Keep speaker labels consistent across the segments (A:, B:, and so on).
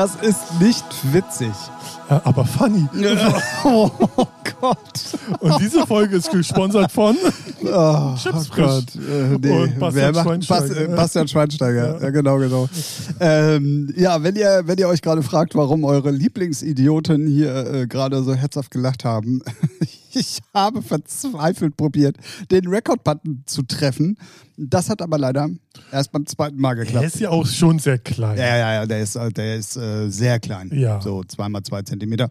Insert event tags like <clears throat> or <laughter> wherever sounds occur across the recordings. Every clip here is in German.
A: Das ist nicht witzig.
B: Ja, aber funny. <laughs>
A: Oh Gott.
B: Und diese Folge ist gesponsert von
A: Oh,
B: Chips
A: oh Gott. Äh, nee.
B: Und Bastian
A: Wer macht-
B: Schweinsteiger.
A: Bas, äh, Bastian Schweinsteiger. Ja, genau, genau. Ähm, ja, wenn ihr, wenn ihr euch gerade fragt, warum eure Lieblingsidioten hier äh, gerade so herzhaft gelacht haben, <laughs> ich habe verzweifelt probiert, den Record-Button zu treffen. Das hat aber leider erst beim zweiten Mal geklappt.
B: ist ja auch schon sehr klein.
A: Ja, ja, ja, der ist, äh, der ist äh, sehr klein.
B: Ja.
A: So zweimal zwei Zentimeter.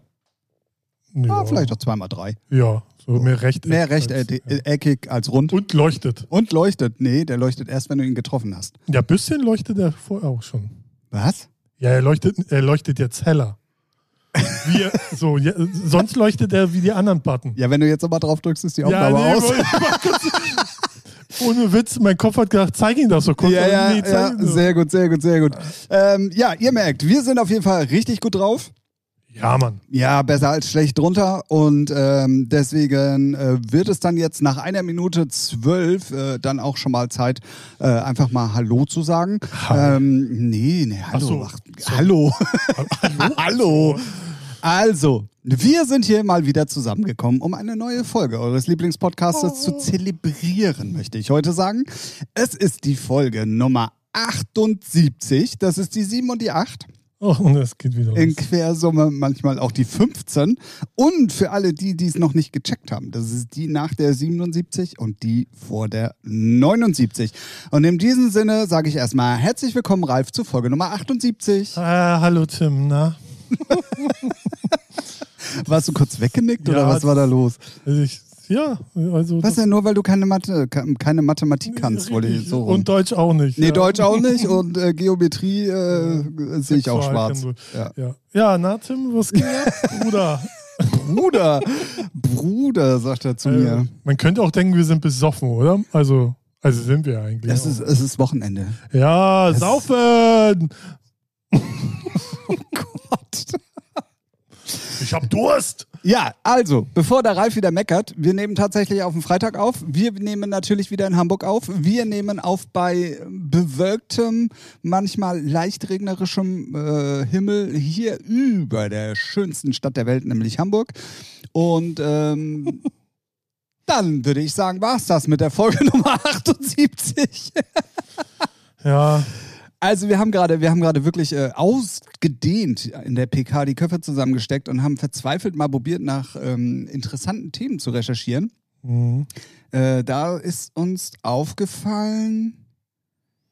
B: Ja,
A: Ah, vielleicht auch zweimal drei.
B: Ja, so mehr recht.
A: Mehr recht
B: als-
A: äh, eckig als rund.
B: Und leuchtet.
A: Und leuchtet. Nee, der leuchtet erst, wenn du ihn getroffen hast.
B: Ja, ein bisschen leuchtet er vorher auch schon.
A: Was?
B: Ja, er leuchtet, er leuchtet jetzt heller. Wie er, so, ja, sonst leuchtet er wie die anderen Button.
A: Ja, wenn du jetzt aber drauf drückst, ist die
B: Ja,
A: Aufnahme aus.
B: ich mal kurz- Ohne Witz, mein Kopf hat gedacht, zeig ihn das so kurz.
A: Ja, ja,
B: nee,
A: ja, sehr gut, sehr gut, sehr gut. Ähm, ja, ihr merkt, wir sind auf jeden Fall richtig gut drauf.
B: Ja, Mann.
A: Ja, besser als schlecht drunter. Und ähm, deswegen äh, wird es dann jetzt nach einer Minute zwölf äh, dann auch schon mal Zeit, äh, einfach mal Hallo zu sagen.
B: Hi.
A: Ähm, nee, nee, hallo.
B: So.
A: Ach, hallo. <laughs>
B: Hallo?
A: hallo. Also, wir sind hier mal wieder zusammengekommen, um eine neue Folge eures Lieblingspodcastes zu zelebrieren, möchte ich heute sagen. Es ist die Folge Nummer 78. Das ist die 7 und die 8.
B: Oh, und es geht wieder
A: In
B: los.
A: Quersumme manchmal auch die 15. Und für alle die, die es noch nicht gecheckt haben, das ist die nach der 77 und die vor der 79. Und in diesem Sinne sage ich erstmal herzlich willkommen, Ralf, zu Folge Nummer 78.
B: Ah, hallo Tim, na? <laughs>
A: Warst du kurz weggenickt
B: Ja,
A: oder was war da los?
B: Also ich, ja, also.
A: Was denn, nur weil du keine, Mathe, keine Mathematik kannst, wollte ich so rum.
B: Und Deutsch auch nicht.
A: Nee,
B: ja.
A: Deutsch auch nicht <laughs> und äh, Geometrie äh, sehe ich auch schwarz. Ja.
B: Ja. ja, na Tim, was geht <laughs> Bruder?
A: Bruder, Bruder, sagt er zu
B: Äh,
A: mir.
B: man könnte auch denken, wir sind besoffen, oder? Also, also sind wir eigentlich.
A: Es ist, es ist Wochenende.
B: ja,
A: es-
B: saufen! <laughs>
A: Gott.
B: Ich hab Durst!
A: Ja, also, bevor der Ralf wieder meckert, wir nehmen tatsächlich auf den Freitag auf. Wir nehmen natürlich wieder in Hamburg auf. Wir nehmen auf bei bewölktem, manchmal leicht regnerischem äh, Himmel hier über der schönsten Stadt der Welt, nämlich Hamburg. Und ähm, <laughs> dann würde ich sagen, war's das mit der Folge <laughs> Nummer 78.
B: Ja,
A: Also wir haben gerade, wir haben gerade wirklich äh, ausgedehnt in der PK die Köpfe zusammengesteckt und haben verzweifelt mal probiert, nach ähm, interessanten Themen zu recherchieren.
B: mhm.
A: Äh, da ist uns aufgefallen,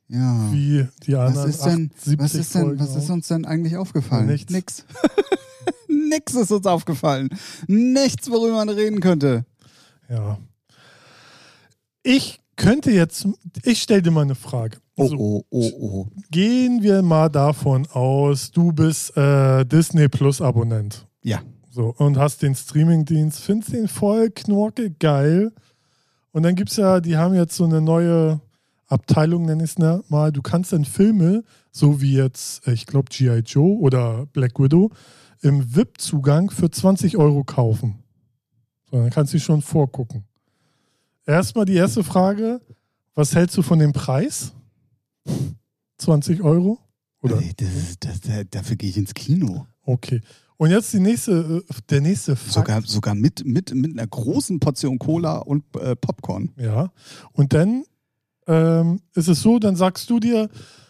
A: ja.
B: wie die
A: Was
B: anderen
A: ist denn,
B: 78
A: was ist denn,
B: Folgen
A: was ist uns denn eigentlich aufgefallen?
B: Nichts.
A: Nix. <laughs> Nix ist uns aufgefallen. Nichts, worüber man reden könnte.
B: Ja. Ich könnte jetzt, ich stelle dir mal eine Frage.
A: Oh,
B: So,
A: oh, oh, oh.
B: Gehen wir mal davon aus, du bist äh, Disney Plus Abonnent.
A: Ja.
B: So, und hast den Streamingdienst, findest den voll knorke geil. Und dann gibt es ja, die haben jetzt so eine neue Abteilung, nenne ich es mal. Du kannst dann Filme, so wie jetzt, ich glaube, G.I. Joe oder Black Widow, im VIP-Zugang für 20 Euro kaufen. So, dann kannst du schon vorgucken. Erstmal die erste Frage: Was hältst du von dem Preis? <laughs> 20 Euro? Oder?
A: Ey, das ist, das, da- dafür gehe ich ins Kino.
B: Okay. Und jetzt die nächste, äh, der nächste Fakt.
A: Sogar, sogar mit, mit, mit einer großen Portion Cola und äh, Popcorn.
B: Ja. Und dann ähm, ist es so, dann sagst du dir,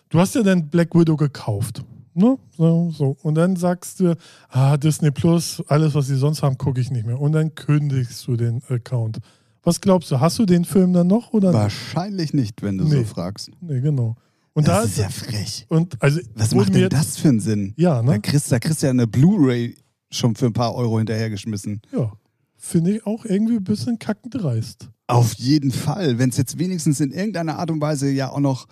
B: du hast ja dann Black Widow gekauft. Ne? So, so. Und dann sagst du, ah, Disney Plus, alles, was sie sonst haben, gucke ich nicht mehr. Und dann kündigst du den Account. Was glaubst du, hast du den Film dann noch oder?
A: Wahrscheinlich nicht, wenn du
B: Nee.
A: so fragst.
B: Nee, genau. Und da
A: das ist ja frech.
B: und also
A: Was macht denn das für einen Sinn?
B: Ja,
A: Da
B: ne?
A: kriegst, da kriegst du ja eine Blu-ray schon für ein paar Euro hinterhergeschmissen.
B: Ja. Finde ich auch irgendwie ein bisschen kackend dreist.
A: Auf jeden Fall. Wenn es jetzt wenigstens in irgendeiner Art und Weise ja auch noch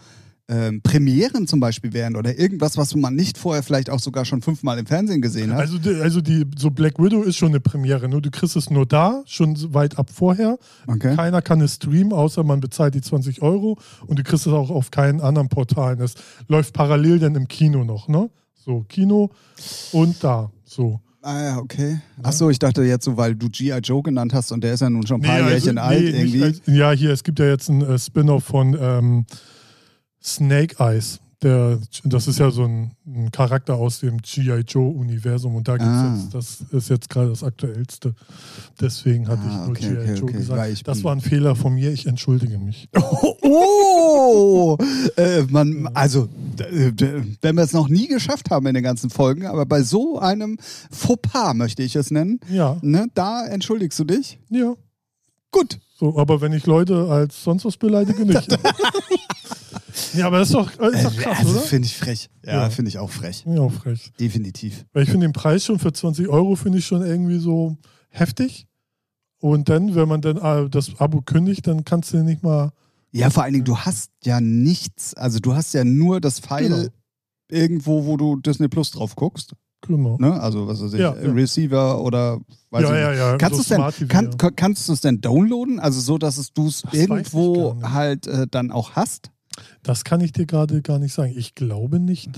A: ähm, Premieren zum Beispiel wären oder irgendwas, was man nicht vorher vielleicht auch sogar schon fünfmal im Fernsehen gesehen hat.
B: Also, die, also die, so Black Widow ist schon eine Premiere. Ne? Du kriegst es nur da, schon weit ab vorher.
A: Okay.
B: Keiner kann es streamen, außer man bezahlt die 20 Euro. Und du kriegst es auch auf keinen anderen Portalen. Es läuft parallel dann im Kino noch. Ne? So, Kino und da. So.
A: Ah ja, okay. Achso, ich dachte jetzt so, weil du G.I. Joe genannt hast und der ist ja nun schon ein paar Jährchen alt
B: also, nee, nicht
A: irgendwie.
B: als- ja, hier, es gibt ja jetzt einen äh, Spin-off von ähm, Snake Eyes. der, das ist ja so ein, ein Charakter aus dem G.I. Joe-Universum und da gibt's
A: Ah.
B: jetzt, das ist jetzt gerade das aktuellste. Deswegen hatte
A: Ah,
B: ich nur
A: okay,
B: G.I.
A: okay,
B: Joe
A: okay.
B: Gesagt. Das war ein Fehler von mir, ich entschuldige mich. <laughs>
A: Oh, äh, man, also, wenn wir es noch nie geschafft haben in den ganzen Folgen, aber bei so einem Fauxpas möchte ich es nennen,
B: Ja,
A: ne, da entschuldigst du dich.
B: ja.
A: Gut.
B: So, aber wenn ich Leute als sonst was beleidige, nicht. <laughs> ja, aber das ist doch, ist doch krass,
A: also
B: oder?
A: finde ich frech. Ja,
B: Ja.
A: finde ich auch frech.
B: Ja, frech.
A: Definitiv.
B: Weil ich finde den Preis schon für 20 Euro finde ich schon irgendwie so heftig. Und dann, wenn man dann äh, das Abo kündigt, dann kannst du nicht mal.
A: Ja, vor allen Dingen, du hast ja nichts, also du hast ja nur das Pfeil
B: Genau.
A: irgendwo, wo du Disney Plus drauf guckst.
B: Genau.
A: Ne? Also, was weiß ich,
B: Ja, ja.
A: Receiver oder weiß ich
B: ja,
A: nicht.
B: ja, ja.
A: Kannst
B: so
A: du es denn, kann, kannst du es denn downloaden? Also so, dass es du es
B: ich
A: irgendwo halt äh, dann auch hast?
B: Das kann ich dir gerade gar nicht sagen. Ich glaube nicht.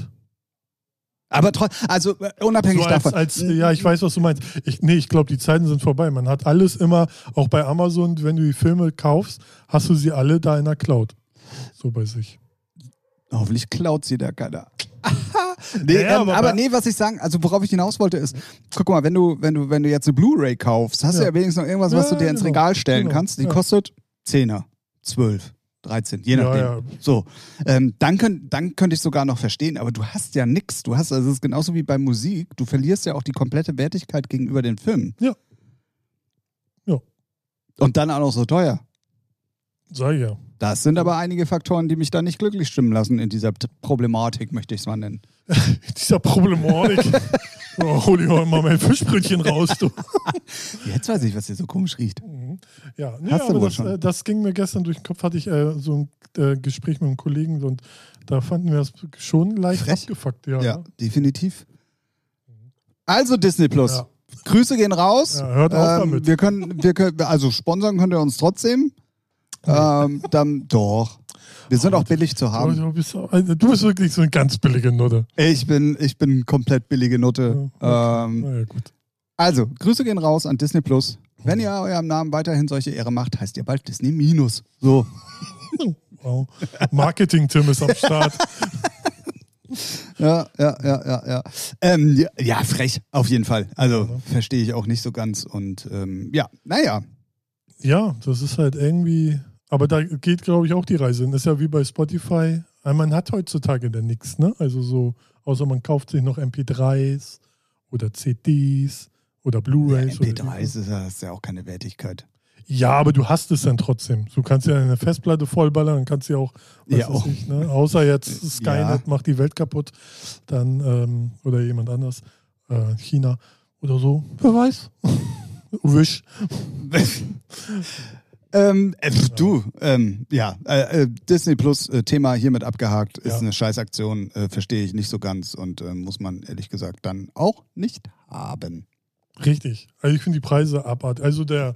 A: Aber tro- also äh, unabhängig
B: So als,
A: davon.
B: als, ja, ich weiß, was du meinst. Ich, nee, ich glaube, die Zeiten sind vorbei. Man hat alles immer, auch bei Amazon, wenn du die Filme kaufst, hast du sie alle da in der Cloud. So bei sich.
A: Hoffentlich klaut sie da keiner. <laughs> nee,
B: Naja,
A: ähm,
B: aber
A: nee, was ich sagen, also worauf ich hinaus wollte ist, guck mal, wenn du, wenn du, wenn du jetzt eine Blu-ray kaufst, hast du
B: Ja.
A: ja wenigstens noch irgendwas, was
B: Ja,
A: du dir ins
B: genau,
A: Regal stellen
B: genau,
A: kannst. Die
B: ja.
A: kostet 10er, 12, 13, je
B: Ja,
A: nachdem.
B: ja.
A: So, ähm, dann, könnt, dann könnte ich sogar noch verstehen, aber du hast ja nichts. Du hast, also es ist genauso wie bei Musik, du verlierst ja auch die komplette Wertigkeit gegenüber den Filmen.
B: Ja. Ja.
A: Und dann auch noch so teuer.
B: Sag ich ja.
A: Das sind aber einige Faktoren, die mich da nicht glücklich stimmen lassen in dieser Problematik, möchte ich es mal nennen. <laughs>
B: Dieser Problematik. <laughs> oh, hol ich mal mein Fischbrötchen raus, du. <laughs>
A: Jetzt weiß ich, was hier so komisch riecht.
B: Mhm. Ja, nee, aber das, äh, das ging mir gestern durch den Kopf, hatte ich äh, so ein äh, Gespräch mit einem Kollegen und da fanden wir das schon leicht
A: Frech.
B: abgefuckt. Ja,
A: Ja, definitiv. Also Disney Plus.
B: Ja.
A: Grüße gehen raus.
B: Ja, hört auf damit.
A: Wir können, wir können, also sponsern könnt ihr uns trotzdem. Ähm, dann doch. Wir sind auch billig zu haben.
B: du, bist, also, du bist wirklich so eine ganz billige Nutte.
A: Ich bin, ich bin komplett billige Nutte.
B: Ja,
A: Ähm,
B: Naja, gut.
A: also, Grüße gehen raus an Disney Plus. Wenn ihr eurem Namen weiterhin solche Ehre macht, heißt ihr bald Disney Minus. So. <laughs>
B: Wow. Marketing-Tim ist am Start. <laughs>
A: Ja, ja, ja, ja, ja. Ähm, ja, ja, frech, auf jeden Fall. Also,
B: ne?
A: verstehe ich auch nicht so ganz. Und ähm, ja, naja.
B: Ja, das ist halt irgendwie. Aber da geht, glaube ich, auch die Reise. Das ist ja wie bei Spotify. Äh, Man hat heutzutage dann nichts, ne? Also so, außer man kauft sich noch MP3s oder CDs oder
A: Ja,
B: Blu-rays. oder
A: MP3
B: irgendwas.
A: ist ja, ist ja auch keine Wertigkeit.
B: Ja, aber du hast es dann trotzdem. Du kannst ja eine Festplatte vollballern, dann kannst du ja auch,
A: Ja, auch.
B: ich, ne? außer jetzt <laughs> Skynet
A: Ja.
B: macht die Welt kaputt, dann ähm, oder jemand anders, äh, China oder so. Wer weiß. <laughs> Wish.
A: ähm, äh, Du, ähm, ja, äh, äh, Disney Plus äh, Thema hiermit abgehakt, ist
B: Ja.
A: eine Scheißaktion, äh, verstehe ich nicht so ganz und äh, muss man ehrlich gesagt dann auch nicht haben.
B: Richtig. Also ich finde die Preise abartig. Also der,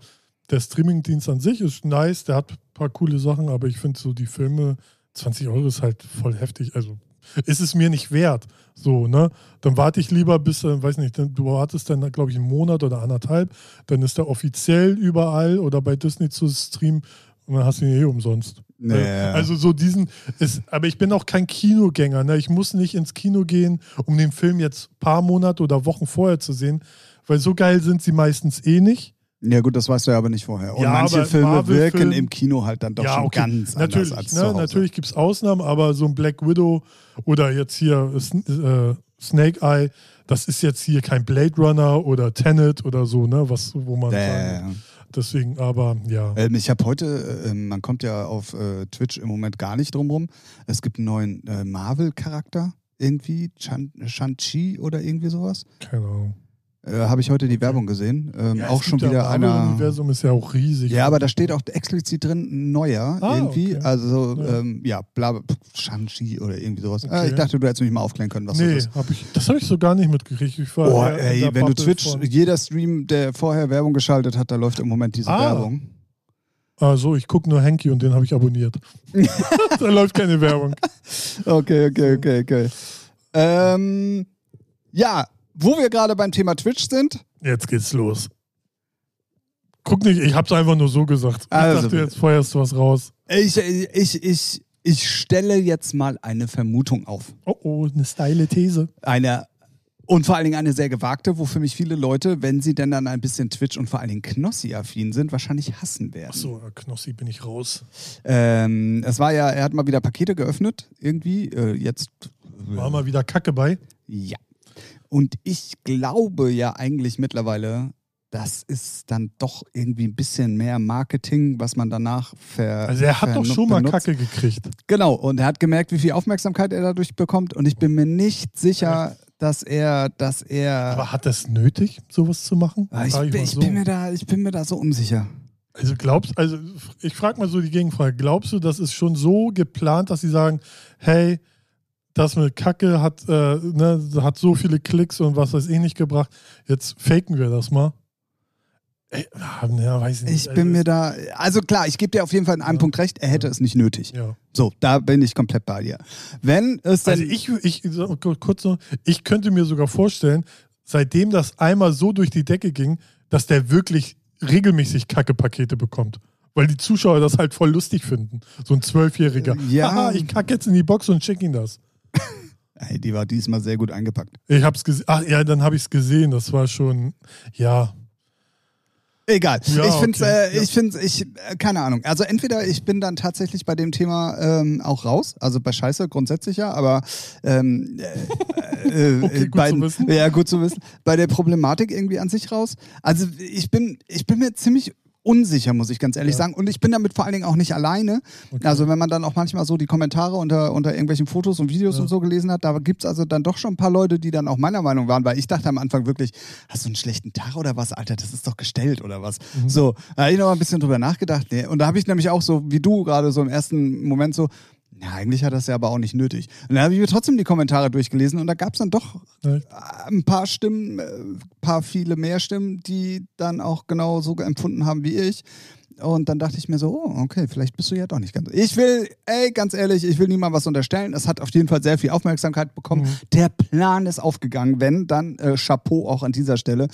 B: der Streamingdienst an sich ist nice, der hat ein paar coole Sachen, aber ich finde so die Filme, 20 Euro ist halt voll heftig. Also ist es mir nicht wert. So, ne? Dann warte ich lieber bis, äh, weiß nicht, dann- du wartest dann, glaube ich, einen Monat oder anderthalb, dann ist der offiziell überall oder bei Disney zu streamen und dann hast du ihn eh umsonst.
A: Nee.
B: Also so diesen, ist, aber ich bin auch kein Kinogänger. Ne? Ich muss nicht ins Kino gehen, um den Film jetzt ein paar Monate oder Wochen vorher zu sehen, weil so geil sind sie meistens eh nicht.
A: Ja gut, das weißt du ja aber nicht vorher. Und
B: Ja,
A: manche Filme
B: Marvel-Film-
A: wirken im Kino halt dann doch
B: ja,
A: schon
B: okay.
A: ganz
B: natürlich,
A: anders als
B: ne?
A: zu Hause.
B: Natürlich gibt es Ausnahmen, aber so ein Black Widow oder jetzt hier äh, Snake Eye, das ist jetzt hier kein Blade Runner oder Tenet oder so, ne? Was, wo man
A: Äh,
B: sagen, deswegen, aber ja.
A: ähm, ich habe heute, äh, man kommt ja auf äh, Twitch im Moment gar nicht drum rum. Es gibt einen neuen äh, Marvel-Charakter irgendwie, Shang-Chi oder irgendwie sowas.
B: Keine Ahnung.
A: Äh, habe ich heute die Werbung gesehen. Ähm,
B: Ja,
A: auch schon wieder einer.
B: Marvel-Universum ist ja auch riesig.
A: Ja, aber da steht auch explizit drin neuer
B: Ah,
A: irgendwie.
B: okay.
A: Also
B: Ja.
A: ähm, ja, bla, Shang-Chi oder irgendwie sowas.
B: Okay.
A: Äh, ich dachte, du hättest mich mal aufklären können, was
B: nee,
A: das ist.
B: hab ich, das habe ich so gar nicht mitgekriegt. Ich war
A: Oh, ey, wenn du
B: Bubble
A: Twitch,
B: von-
A: jeder Stream, der vorher Werbung geschaltet hat, da läuft im Moment diese
B: Ah.
A: Werbung.
B: Ah, so, ich gucke nur Hanky und den habe ich abonniert. <laughs> da läuft keine Werbung.
A: Okay, okay, okay, okay. Ähm, ja, wo wir gerade beim Thema Twitch sind,
B: Jetzt geht's los. Guck nicht, ich hab's einfach nur so gesagt. Ich
A: Also
B: dachte, jetzt feuerst du was raus.
A: ich, ich, ich Ich stelle jetzt mal eine Vermutung auf.
B: Oh, oh, eine steile These.
A: Eine und vor allen Dingen eine sehr gewagte, wo für mich viele Leute, wenn sie denn dann ein bisschen Twitch und vor allen Dingen Knossi-affin sind, wahrscheinlich hassen werden.
B: Achso, Knossi bin ich raus.
A: Ähm, es war ja, er hat mal wieder Pakete geöffnet, irgendwie. Äh, jetzt.
B: War mal wieder Kacke bei.
A: Ja. Und ich glaube ja eigentlich mittlerweile, das ist dann doch irgendwie ein bisschen mehr Marketing, was man danach ver.
B: Also er hat doch schon mal
A: benutzt.
B: Kacke gekriegt.
A: Genau, und er hat gemerkt, wie viel Aufmerksamkeit er dadurch bekommt. Und ich bin mir nicht sicher, dass er, dass er.
B: Aber hat das nötig, sowas zu machen?
A: Ah, ich,
B: Frag
A: bin,
B: mal
A: ich,
B: so.
A: bin mir da, ich bin mir da so unsicher.
B: Also glaubst, also ich frage mal so die Gegenfrage. Glaubst du, das ist schon so geplant, dass sie sagen, hey, das mit Kacke hat, äh, ne, hat so viele Klicks und was weiß ich nicht gebracht, jetzt faken wir das mal? Ey, ah, ja, weiß ich nicht.
A: Ich bin mir da. Also klar, ich gebe dir auf jeden Fall in einem
B: Ja.
A: Punkt recht, er hätte es nicht nötig.
B: ja.
A: So, da bin ich komplett bei dir. Wenn es dann.
B: Also ich, ich kurz noch, ich könnte mir sogar vorstellen, seitdem das einmal so durch die Decke ging, dass der wirklich regelmäßig Kacke-Pakete bekommt. Weil die Zuschauer das halt voll lustig finden. So ein Zwölfjähriger.
A: Ja.
B: Haha, ich kacke jetzt in die Box und schick ihm das. <laughs>
A: Die war diesmal sehr gut eingepackt.
B: Ich hab's gesehen. Ach ja, dann habe ich es gesehen. Das war schon, ja.
A: Egal.
B: Ja,
A: ich finde,
B: okay.
A: äh, ich finde, ich, äh, keine Ahnung. Also entweder ich bin dann tatsächlich bei dem Thema ähm, auch raus, also bei Scheiße grundsätzlich ja, aber ähm, äh, äh, <laughs>
B: Okay, gut
A: bei,
B: zu wissen.
A: ja gut zu wissen. Bei der Problematik irgendwie an sich raus. Also ich bin, ich bin mir ziemlich unsicher, muss ich ganz ehrlich
B: Ja.
A: sagen. Und ich bin damit vor allen Dingen auch nicht alleine.
B: Okay.
A: Also wenn man dann auch manchmal so die Kommentare unter, unter irgendwelchen Fotos und Videos
B: Ja.
A: und so gelesen hat, da gibt's also dann doch schon ein paar Leute, die dann auch meiner Meinung waren, weil ich dachte am Anfang wirklich, hast du einen schlechten Tag oder was, Alter, das ist doch gestellt oder was.
B: Mhm.
A: So, da habe ich noch mal ein bisschen drüber nachgedacht. Nee. Und da habe ich nämlich auch so, wie du gerade so im ersten Moment so, ja, eigentlich hat das ja aber auch nicht nötig. Und dann habe ich mir trotzdem die Kommentare durchgelesen und da gab's dann doch
B: Ja.
A: äh, ein paar Stimmen, äh, paar viele mehr Stimmen, die dann auch genau so empfunden haben wie ich. Und dann dachte ich mir so, oh, okay, vielleicht bist du ja doch nicht ganz. Ich will, ey, ganz ehrlich, ich will niemandem was unterstellen. Es hat auf jeden Fall sehr viel Aufmerksamkeit bekommen.
B: Mhm.
A: Der Plan ist aufgegangen. Wenn, dann äh, Chapeau auch an dieser Stelle.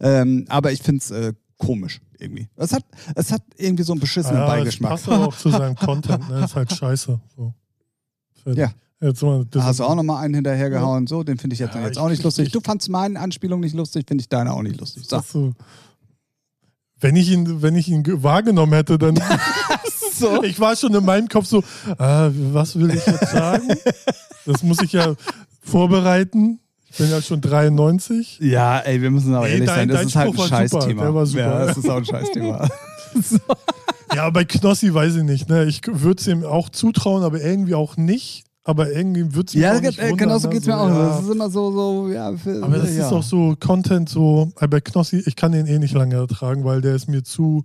A: Ähm, aber ich finde es äh, komisch irgendwie. Es hat, es hat irgendwie so einen beschissenen
B: ja, das
A: Beigeschmack.
B: passt aber auch zu seinem <laughs> Content. Ne? Ist halt scheiße. So.
A: Ja.
B: Jetzt mal, das
A: Da hast du auch nochmal einen hinterhergehauen. So, den finde ich jetzt,
B: Ja,
A: jetzt
B: ich-
A: auch nicht lustig.
B: ich-
A: Du fandst meine Anspielung nicht lustig, finde ich deine auch nicht lustig. So.
B: das so. Wenn ich ihn, wenn ich ihn ge- wahrgenommen hätte, dann. <laughs>
A: so. <laughs>
B: ich war schon in meinem Kopf so, ah, was will ich jetzt sagen? Das muss ich ja vorbereiten. Ich bin ja schon 93.
A: Ja, ey, wir müssen aber
B: Ey,
A: ehrlich
B: dein-
A: sein, das
B: dein
A: ist halt ein Scheißthema.
B: der war super.
A: Ja, das ist auch ein Scheißthema. <laughs>
B: Ja, bei Knossi weiß ich nicht. Ne? Ich würde es ihm auch zutrauen, aber irgendwie auch nicht. Aber irgendwie wird es
A: ja,
B: auch nicht
A: äh, genau so
B: ne?
A: geht's mir auch.
B: ja.
A: Das ist immer so, so ja. Für,
B: Aber das
A: ja.
B: ist auch so Content, so äh, bei Knossi, ich kann den eh nicht lange ertragen, weil der ist mir zu,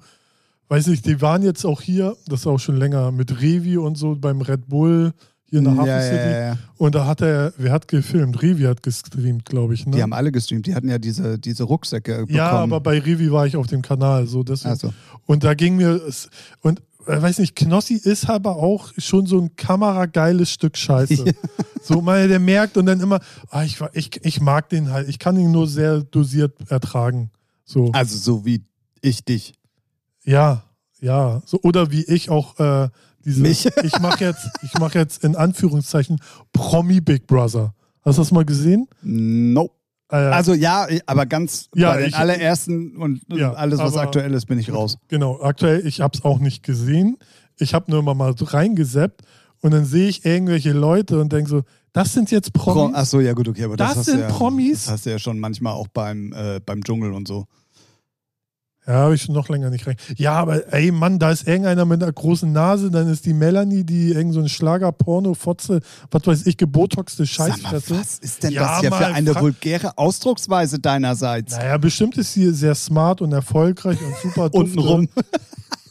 B: weiß nicht, die waren jetzt auch hier, das ist auch schon länger, mit Revi und so beim Red Bull hier in der Hafen
A: ja,
B: City.
A: ja, ja.
B: Und da hat er, wer hat gefilmt? Revi hat gestreamt, glaube ich. Ne?
A: Die haben alle gestreamt. Die hatten ja diese, diese Rucksäcke bekommen.
B: ja, aber bei Revi war ich auf dem Kanal, so deswegen.
A: also,
B: Und da ging mir es und äh, weiß nicht, Knossi ist aber auch schon so ein kamerageiles Stück Scheiße. <laughs> So mal der merkt und dann immer, ah, ich, war- ich, ich mag den halt, ich kann ihn nur sehr dosiert ertragen. So.
A: also so wie ich dich.
B: Ja, ja. So, oder wie ich auch äh, diese.
A: Mich? <laughs>
B: Ich mache jetzt, ich mache jetzt in Anführungszeichen Promi Big Brother. Hast du das mal gesehen?
A: Nope.
B: Äh,
A: Also ja, aber ganz
B: Ja,
A: bei den
B: ich-
A: allerersten und
B: Ja,
A: alles, was
B: aber-
A: aktuell ist, bin ich raus.
B: Genau, aktuell, ich habe es auch nicht gesehen. Ich habe nur immer mal so reingeseppt und dann sehe ich irgendwelche Leute und denke so, das sind jetzt
A: Pro
B: Promis.
A: Achso, ja gut, okay, aber das,
B: Das sind
A: ja,
B: Promis?
A: Das hast du ja schon manchmal auch beim, äh, beim Dschungel und so.
B: Ja, habe ich schon noch länger nicht rein. Ja, aber ey Mann, da ist irgendeiner mit einer großen Nase, dann ist die Melanie, die irgend so ein Schlager-Porno-Fotze, was weiß ich, gebotoxte Scheißfresse.
A: was ist denn
B: Ja,
A: das hier für eine
B: fra-
A: vulgäre Ausdrucksweise deinerseits?
B: Naja, bestimmt ist sie sehr smart und erfolgreich und super. <laughs>
A: Untenrum.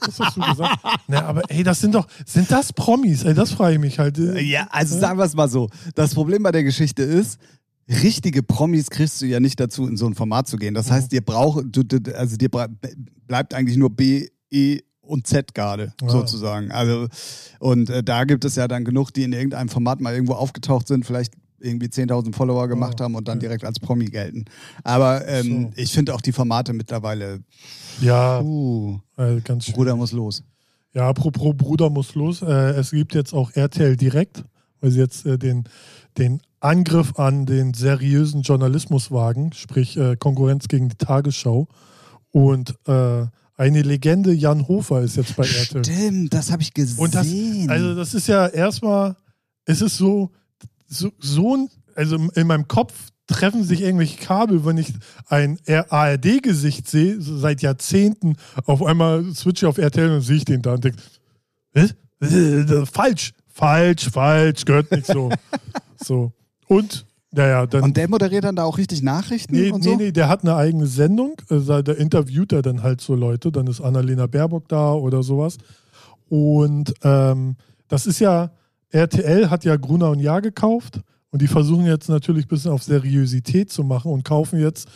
B: Was hast du gesagt? Na, aber ey, das sind doch, sind das Promis? Ey, das frage ich mich halt.
A: Ja, also sagen wir es mal so. Das Problem bei der Geschichte ist, richtige Promis kriegst du ja nicht dazu, in so ein Format zu gehen. Das heißt, dir braucht, also dir bleibt eigentlich nur B, E und Z gerade,
B: Ja.
A: sozusagen. Also, und äh, da gibt es ja dann genug, die in irgendeinem Format mal irgendwo aufgetaucht sind, vielleicht irgendwie 10.000 Follower gemacht
B: Ja,
A: haben und dann
B: okay.
A: direkt als Promi gelten. Aber ähm,
B: So.
A: ich finde auch die Formate mittlerweile,
B: Ja,
A: uh,
B: äh, ganz schön.
A: Bruder muss los.
B: Ja, apropos Bruder muss los. Äh, es gibt jetzt auch RTL Direkt, weil sie jetzt äh, den, den Angriff an den seriösen Journalismus wagen, sprich äh, Konkurrenz gegen die Tagesschau. Und äh, eine Legende, Jan Hofer, ist jetzt bei RTL.
A: Stimmt, das habe ich gesehen.
B: Das, also das ist ja erstmal, es ist so, so, so ein, also in meinem Kopf treffen sich irgendwelche Kabel, wenn ich ein ARD-Gesicht sehe, seit Jahrzehnten, auf einmal switche ich auf RTL und sehe ich den da und denke? Äh, falsch, falsch, falsch, gehört nicht so. <laughs> so. Und, naja, dann.
A: und der moderiert dann da auch richtig Nachrichten
B: Nee,
A: und
B: nee,
A: so?
B: nee, der hat eine eigene Sendung. Also da interviewt er dann halt so Leute. Dann ist Annalena Baerbock da oder sowas. Und ähm, das ist ja, RTL hat ja Gruner und Jahr gekauft. Und die versuchen jetzt natürlich ein bisschen auf Seriosität zu machen und kaufen jetzt,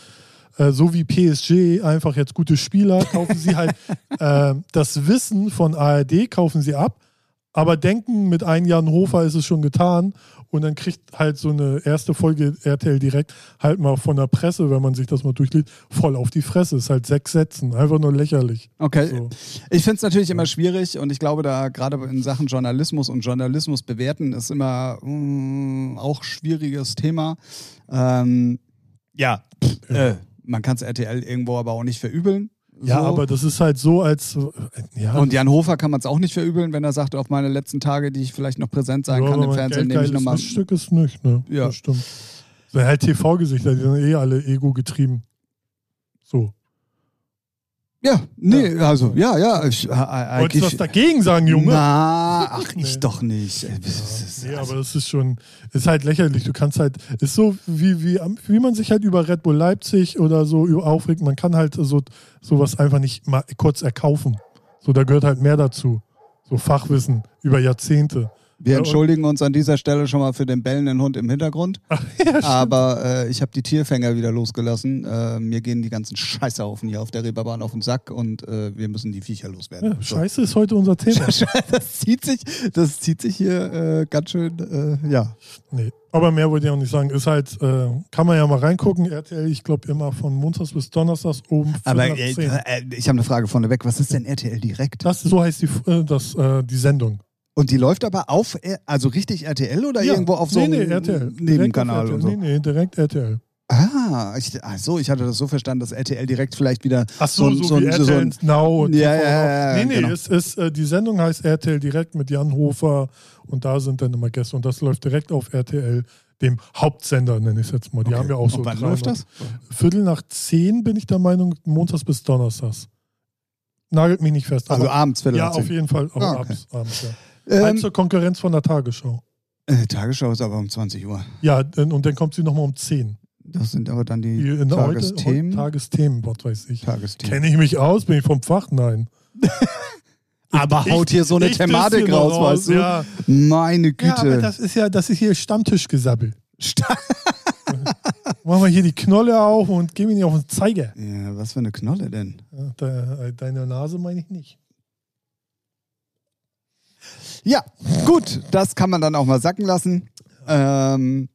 B: äh, so wie PSG, einfach jetzt gute Spieler, kaufen sie halt <laughs> äh, das Wissen von ARD, kaufen sie ab. Aber denken, mit einem Jan Hofer ist es schon getan. Und dann kriegt halt so eine erste Folge RTL direkt halt mal von der Presse, wenn man sich das mal durchliest, voll auf die Fresse. Ist halt sechs Sätzen. Einfach nur lächerlich.
A: Okay.
B: So.
A: Ich finde es natürlich immer schwierig und ich glaube, da gerade in Sachen Journalismus und Journalismus bewerten ist immer mm, auch schwieriges Thema. Ähm, ja,
B: Ja.
A: Äh, man kann es RTL irgendwo aber auch nicht verübeln.
B: Ja,
A: so.
B: aber das ist halt so, als. Ja,
A: Und Jan Hofer kann man es auch nicht verübeln, wenn er sagt, auf meine letzten Tage, die ich vielleicht noch präsent sein
B: ja,
A: kann im Fernsehen, nehme ich nochmal.
B: Stück ist nicht, ne?
A: Ja.
B: Das stimmt. So halt TV-Gesichter, die sind eh alle ego getrieben. So.
A: Ja, nee, also, ja, ja. Ich, äh, äh,
B: Wolltest du was dagegen sagen, Junge?
A: na, <laughs> ach,
B: Nee.
A: ich doch nicht. Ist-
B: Nee,
A: also-
B: aber das ist schon, ist halt lächerlich. Du kannst halt, ist so wie, wie, wie man sich halt über Red Bull Leipzig oder so aufregt. Man kann halt so sowas einfach nicht mal kurz erkaufen. So, da gehört halt mehr dazu. So Fachwissen über Jahrzehnte.
A: Wir
B: Ja,
A: entschuldigen uns an dieser Stelle schon mal für den bellenden Hund im Hintergrund. <laughs> aber äh, ich habe die Tierfänger wieder losgelassen. Äh, mir gehen die ganzen Scheißhaufen hier auf der Reeperbahn auf den Sack und äh, wir müssen die Viecher loswerden.
B: Ja, Scheiße ist heute unser Thema. <laughs>
A: So. Das zieht sich, das zieht sich hier äh, ganz schön, äh, ja.
B: Nee. Aber mehr wollte ich auch nicht sagen. Ist halt, äh, kann man ja mal reingucken. RTL, ich glaube immer von Montags bis Donnerstags oben.
A: Aber äh, äh, ich habe eine Frage vorneweg. Was ist denn RTL direkt?
B: das, so heißt die, das, äh, die Sendung.
A: Und die läuft aber auf, äh, also richtig RTL oder
B: Ja.
A: irgendwo auf so
B: nee,
A: einem
B: nee, RTL.
A: Nebenkanal und
B: auf
A: so?
B: Nee, nee, direkt RTL.
A: Ah, ich, ach so, ich hatte das so verstanden, dass RTL direkt vielleicht wieder
B: Ach so,
A: ein-
B: so, wie
A: ein-
B: RTL
A: ein-
B: Now. und
A: Ja, ja, ja, ja,
B: Nee, nee,
A: genau.
B: es ist, äh, die Sendung heißt RTL direkt mit Jan Hofer und da sind dann immer Gäste und das läuft direkt auf RTL, dem Hauptsender, nenne ich es jetzt mal. Die
A: Okay.
B: haben ja auch so.
A: Und wann
B: 300
A: läuft das?
B: Viertel nach zehn bin ich der Meinung, montags bis donnerstags. Nagelt mich nicht fest.
A: Also abends, Viertel
B: Ja, auf jeden Fall. Aber
A: Ah, okay.
B: abends, abends, ja.
A: Ähm,
B: zur Konkurrenz von der Tagesschau.
A: äh, Tagesschau ist aber um 20 Uhr.
B: Ja, und dann kommt sie nochmal um 10.
A: Das sind aber dann die
B: Die in
A: Tagesthemen.
B: Heute, Tagesthemen, was weiß ich.
A: Tagesthemen.
B: Kenne ich mich aus? Bin ich vom Fach? Nein. <laughs>
A: Aber haut hier so eine
B: Ich
A: Thematik
B: noch
A: raus, weißt du?
B: Ja.
A: Meine
B: ja, aber
A: Güte.
B: das ist ja, das ist hier Stammtischgesabbel.
A: Sta- <laughs>
B: Machen wir hier die Knolle auf und mir nicht auf den Zeiger.
A: ja, was für eine Knolle denn?
B: Ja, de, äh, deine Nase meine ich nicht.
A: Ja, gut, das kann man dann auch mal sacken lassen. Ähm,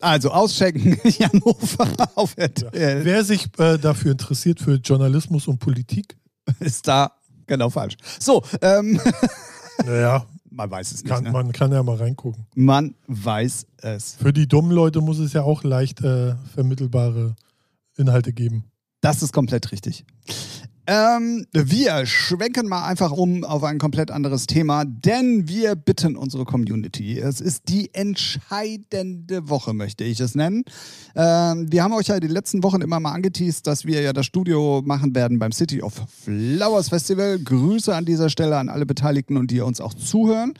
A: also auschecken, Jan <laughs> Hofer auf RTL
B: Wer sich äh, dafür interessiert, für Journalismus und Politik, <laughs>
A: ist da genau falsch. So, ähm, <laughs>
B: naja,
A: man weiß es nicht.
B: kann,
A: ne?
B: man kann ja mal reingucken.
A: man weiß es.
B: Für die dummen Leute muss es ja auch leicht äh, vermittelbare Inhalte geben.
A: Das ist komplett richtig. Ähm, wir schwenken mal einfach um auf ein komplett anderes Thema, denn wir bitten unsere Community. Es ist die entscheidende Woche, möchte ich es nennen. Ähm, wir haben euch ja die letzten Wochen immer mal angeteased, dass wir ja das Studio machen werden beim City of Flowers Festival. Grüße an dieser Stelle an alle Beteiligten und die uns auch zuhören.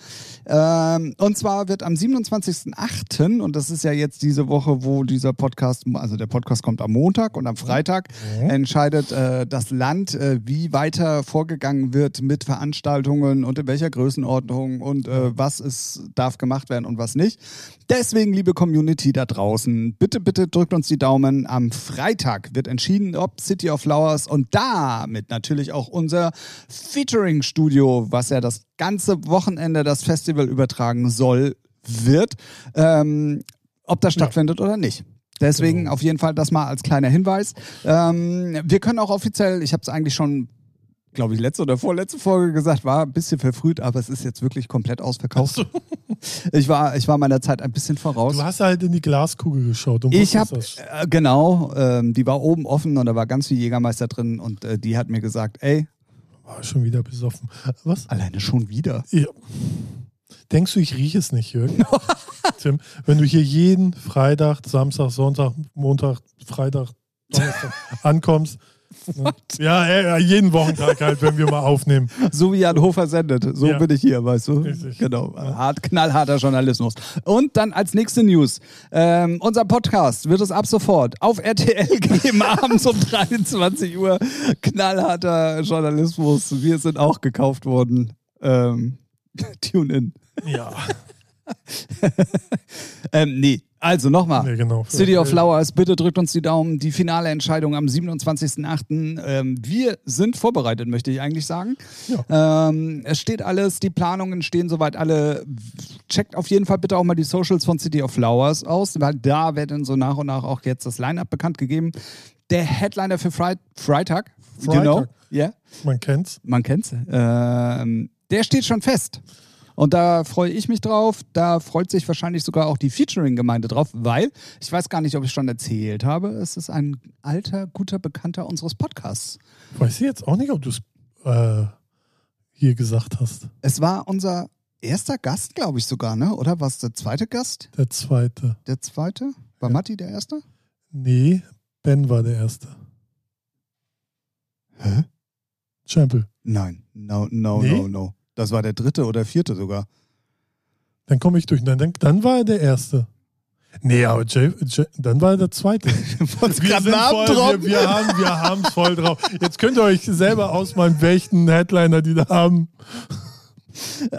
A: Ähm, und zwar wird am 27.08., und das ist ja jetzt diese Woche, wo dieser Podcast, also der Podcast kommt am Montag und am Freitag, entscheidet äh, das Land, äh, wie weiter vorgegangen wird mit Veranstaltungen und in welcher Größenordnung und äh, was es darf gemacht werden und was nicht. Deswegen, liebe Community da draußen, bitte, bitte drückt uns die Daumen. Am Freitag wird entschieden, ob City of Flowers und damit natürlich auch unser Featuring-Studio, was ja das ganze Wochenende das Festival übertragen soll, wird, ähm, ob das stattfindet oder nicht. Deswegen
B: Genau.
A: auf jeden Fall das mal als kleiner Hinweis. Ähm, wir können auch offiziell, ich habe es eigentlich schon glaube ich, letzte oder vorletzte Folge gesagt, war ein bisschen verfrüht, aber es ist jetzt wirklich komplett ausverkauft. Ich war, ich war meiner Zeit ein bisschen voraus.
B: Du hast halt in die Glaskugel geschaut. Und
A: Ich habe, äh, genau, ähm, die war oben offen und da war ganz viel Jägermeister drin und äh, die hat mir gesagt, ey,
B: War schon wieder besoffen. Was?
A: alleine schon wieder.
B: Ja. Denkst du, ich rieche es nicht, Jürgen? <laughs> Tim, wenn du hier jeden Freitag, Samstag, Sonntag, Montag, Freitag, Donnerstag ankommst. ne? Ja, ja, jeden Wochentag halt, wenn wir mal aufnehmen.
A: So wie Jan Hofer sendet. So
B: Ja.
A: bin ich hier, weißt du?
B: Richtig.
A: Genau. Hart, knallharter Journalismus. Und dann als nächste News. Ähm, unser Podcast wird es ab sofort auf RTL geben, <laughs> abends um 23 Uhr. Knallharter Journalismus. Wir sind auch gekauft worden. Ähm, <laughs> tune in.
B: Ja, <laughs>
A: Ähm, nee, also nochmal.
B: nee, genau.
A: City of Flowers, bitte drückt uns die Daumen. Die finale Entscheidung am 27.08. Ähm, wir sind vorbereitet, möchte ich eigentlich sagen. Ähm, es steht alles, die Planungen stehen soweit alle. Checkt auf jeden Fall bitte auch mal die Socials von City of Flowers aus, weil da wird dann so nach und nach auch jetzt das Line-Up bekannt gegeben. Der Headliner für Freit Freitag, you
B: Freitag.
A: know, yeah,
B: Man kennt's.
A: man kennt's, ähm, der steht schon fest. Und da freue ich mich drauf. Da freut sich wahrscheinlich sogar auch die Featuring-Gemeinde drauf, weil ich weiß gar nicht, ob ich schon erzählt habe. Es ist ein alter, guter Bekannter unseres Podcasts.
B: Weiß ich jetzt auch nicht, ob du es äh, hier gesagt hast.
A: Es war unser erster Gast, glaube ich sogar, ne? Oder war es der zweite Gast?
B: Der zweite.
A: Der zweite? War
B: Ja.
A: Matti der erste?
B: Nee, Ben war der erste.
A: Hä?
B: Champion.
A: Nein. No, no,
B: Nee?
A: no, no. Das war der dritte oder vierte sogar.
B: Dann komme ich durch. Dann, dann, war er der erste. Nee, aber Jay, Jay, dann war er der zweite. <laughs> Wir, sind voll, wir, wir haben wir haben voll drauf. Jetzt könnt ihr euch selber ausmalen, welchen Headliner die da haben.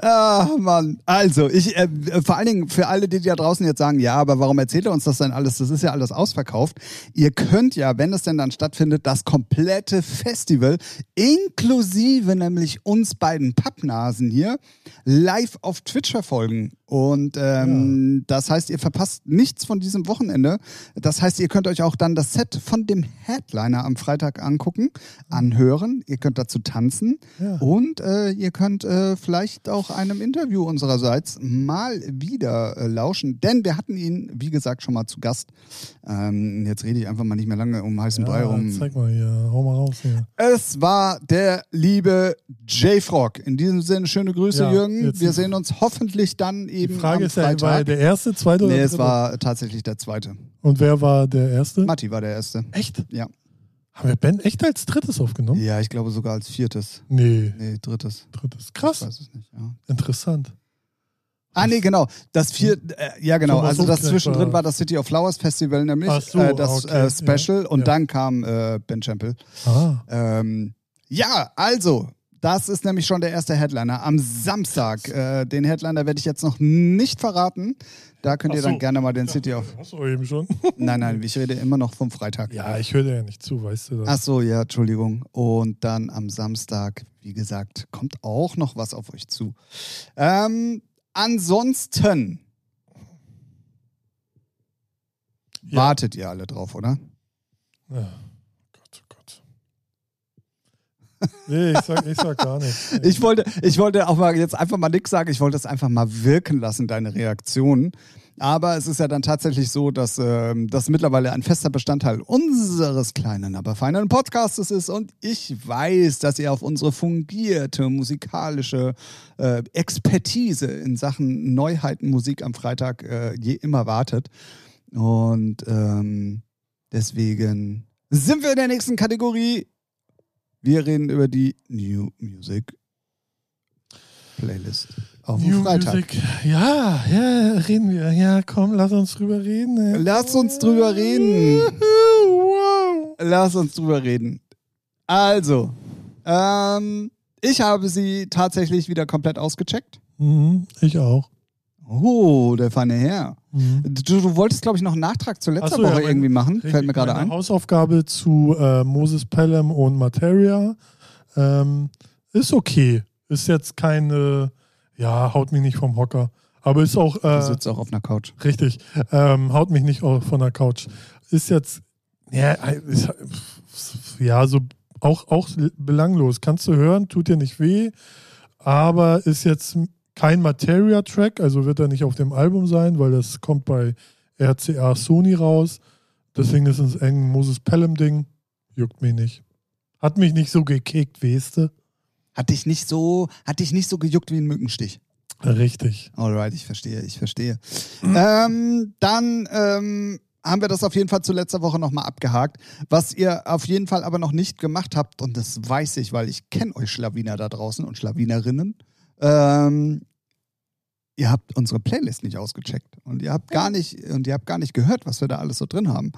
A: Ah, Mann. Also, ich, äh, vor allen Dingen für alle, die da draußen jetzt sagen, ja, aber warum erzählt er uns das denn alles? Das ist ja alles ausverkauft. Ihr könnt ja, wenn es denn dann stattfindet, das komplette Festival, inklusive nämlich uns beiden Pappnasen hier, live auf Twitch verfolgen. Und ähm, das heißt, ihr verpasst nichts von diesem Wochenende. Das heißt, ihr könnt euch auch dann das Set von dem Headliner am Freitag angucken, anhören. Ihr könnt dazu tanzen
B: Ja.
A: und äh, ihr könnt äh, vielleicht auch einem Interview unsererseits mal wieder äh, lauschen, denn wir hatten ihn, wie gesagt, schon mal zu Gast. Ähm, jetzt rede ich einfach mal nicht mehr lange um heißen Brei
B: Ja,
A: rum.
B: zeig mal hier, hau mal raus hier.
A: Es war der liebe J-Frog. In diesem Sinne, schöne Grüße,
B: Ja,
A: Jürgen. Wir sehen uns hoffentlich dann
B: Die
A: eben
B: Frage
A: am
B: ist ja, war er
A: Freitag.
B: der erste, zweite oder
A: nee, es war tatsächlich der zweite.
B: Und wer war der erste?
A: Matti war der erste.
B: Echt?
A: Ja.
B: Haben wir Ben echt als drittes aufgenommen?
A: Ja, ich glaube sogar als viertes.
B: Nee,
A: Nee, drittes.
B: drittes.
A: Ich
B: Krass,
A: weiß es nicht. Ja.
B: interessant.
A: Ah, nee, genau. Das vier, äh, ja genau. Also das zwischendrin
B: war-
A: das City of Flowers Festival nämlich,
B: Ach so,
A: äh, das
B: okay,
A: äh, Special
B: ja,
A: und
B: ja.
A: dann kam äh, Ben Champel.
B: Ah,
A: Ähm, ja, also, das ist nämlich schon der erste Headliner. Am Samstag, äh, den Headliner werde ich jetzt noch nicht verraten. Da könnt ihr
B: so.
A: dann gerne mal den City of...
B: hast du eben schon. <laughs>
A: Nein, nein, ich rede immer noch vom Freitag.
B: Ja, ich höre dir ja nicht zu, weißt du das?
A: Ach so, ja, Entschuldigung. Und dann am Samstag, wie gesagt, kommt auch noch was auf euch zu. Ähm, ansonsten
B: Ja.
A: wartet ihr alle drauf, oder?
B: Ja. Nee, ich sag, ich sag gar nichts. <laughs>
A: Ich wollte, ich wollte auch mal jetzt einfach mal nichts sagen. Ich wollte es einfach mal wirken lassen, deine Reaktionen. Aber es ist ja dann tatsächlich so, dass ähm, das mittlerweile ein fester Bestandteil unseres kleinen, aber feinen Podcastes ist. Und ich weiß, dass ihr auf unsere fungierte musikalische äh, Expertise in Sachen Neuheiten Musik am Freitag äh, je immer wartet. Und ähm, deswegen sind wir in der nächsten Kategorie. Wir reden über die New Music Playlist auf
B: New
A: Freitag.
B: Music. Ja, ja, reden wir. Ja, komm, lass uns drüber reden. ey.
A: Lass uns drüber reden.
B: wow.
A: Lass uns drüber reden. Also, ähm, ich habe sie tatsächlich wieder komplett ausgecheckt.
B: Mhm, ich auch.
A: Oh, der feine Herr.
B: Mhm.
A: Du, du wolltest, glaube ich, noch einen Nachtrag zu letzter
B: so, ja,
A: Woche
B: mein-
A: irgendwie machen. Fällt mir gerade ein.
B: Hausaufgabe zu äh, Moses Pelham und Materia ähm, ist okay. Ist jetzt keine, ja, haut mich nicht vom Hocker. Aber ist auch,
A: Du
B: äh,
A: sitzt auch auf einer Couch.
B: richtig, ähm, haut mich nicht auch von der Couch. Ist jetzt, ja, ist, ja so auch, auch belanglos. Kannst du hören, tut dir nicht weh, aber ist jetzt kein Materia-Track, also wird er nicht auf dem Album sein, weil das kommt bei RCA Sony raus. Deswegen ist es ein Moses Pelham-Ding. Juckt mich nicht. Hat mich nicht so gekickt, du?
A: Hat dich nicht so, hat dich nicht so gejuckt wie ein Mückenstich.
B: Richtig.
A: Alright, ich verstehe, ich verstehe. Ähm, dann ähm, haben wir das auf jeden Fall zu letzter Woche nochmal abgehakt. Was ihr auf jeden Fall aber noch nicht gemacht habt, und das weiß ich, weil ich kenne euch Schlawiner da draußen und Schlawinerinnen, ähm, ihr habt unsere Playlist nicht ausgecheckt und ihr habt gar nicht und ihr habt gar nicht gehört, was wir da alles so drin haben.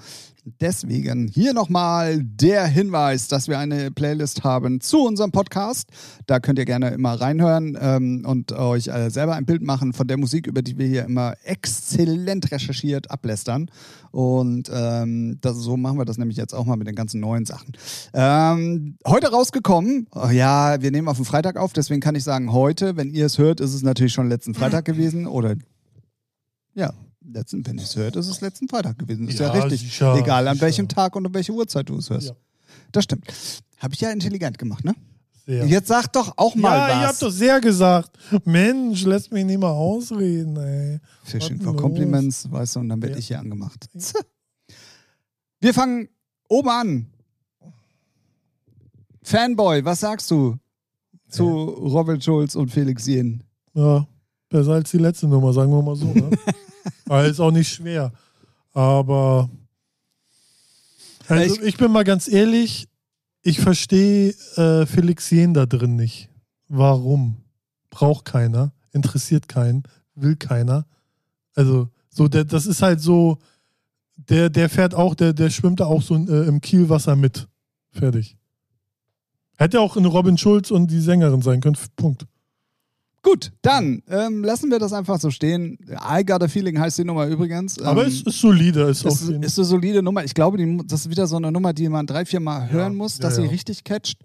A: Deswegen hier nochmal der Hinweis, dass wir eine Playlist haben zu unserem Podcast. Da könnt ihr gerne immer reinhören ähm, und euch äh, selber ein Bild machen von der Musik, über die wir hier immer exzellent recherchiert ablästern. Und ähm, das, so machen wir das nämlich jetzt auch mal mit den ganzen neuen Sachen. Ähm, heute rausgekommen, oh ja, wir nehmen auf den Freitag auf, deswegen kann ich sagen, heute, wenn ihr es hört, ist es natürlich schon letzten Freitag gewesen oder ja, letzten, wenn ihr es hört, ist es letzten Freitag gewesen. Ist ja,
B: Ja,
A: richtig.
B: sicher,
A: Egal an
B: sicher.
A: welchem Tag und um welche Uhrzeit du es hörst.
B: Ja.
A: Das stimmt. Habe ich ja intelligent gemacht, ne?
B: Sehr.
A: Jetzt sag doch auch mal
B: ja, ihr
A: was.
B: habt doch sehr gesagt. Mensch, lässt mich nicht mal ausreden, ey.
A: Fishing for
B: denn
A: Compliments, weißt du, und dann werde
B: Ja.
A: ich hier angemacht. Wir fangen oben an. Fanboy, was sagst du zu Robert Schulz und Felix Jen?
B: Ja, besser als die letzte Nummer, sagen wir mal so. Ne? <laughs> Aber ist auch nicht schwer. Aber also
A: Ich-
B: ich, bin mal ganz ehrlich, ich verstehe äh, Felix Jen da drin nicht. Warum? Braucht keiner, interessiert keinen, will keiner. Also, so, der, das ist halt so, der, der fährt auch, der, der schwimmt da auch so äh, im Kielwasser mit. Fertig. Hätte auch eine Robin Schulz und die Sängerin sein können. Punkt.
A: Gut, dann ähm, lassen wir das einfach so stehen. I Got a Feeling heißt die Nummer übrigens.
B: Aber
A: ähm,
B: es ist solide. Ist,
A: ist, ist eine solide Nummer. Ich glaube, die, das ist wieder so eine Nummer, die man drei, vier Mal hören muss,
B: ja,
A: dass sie
B: ja.
A: richtig catcht.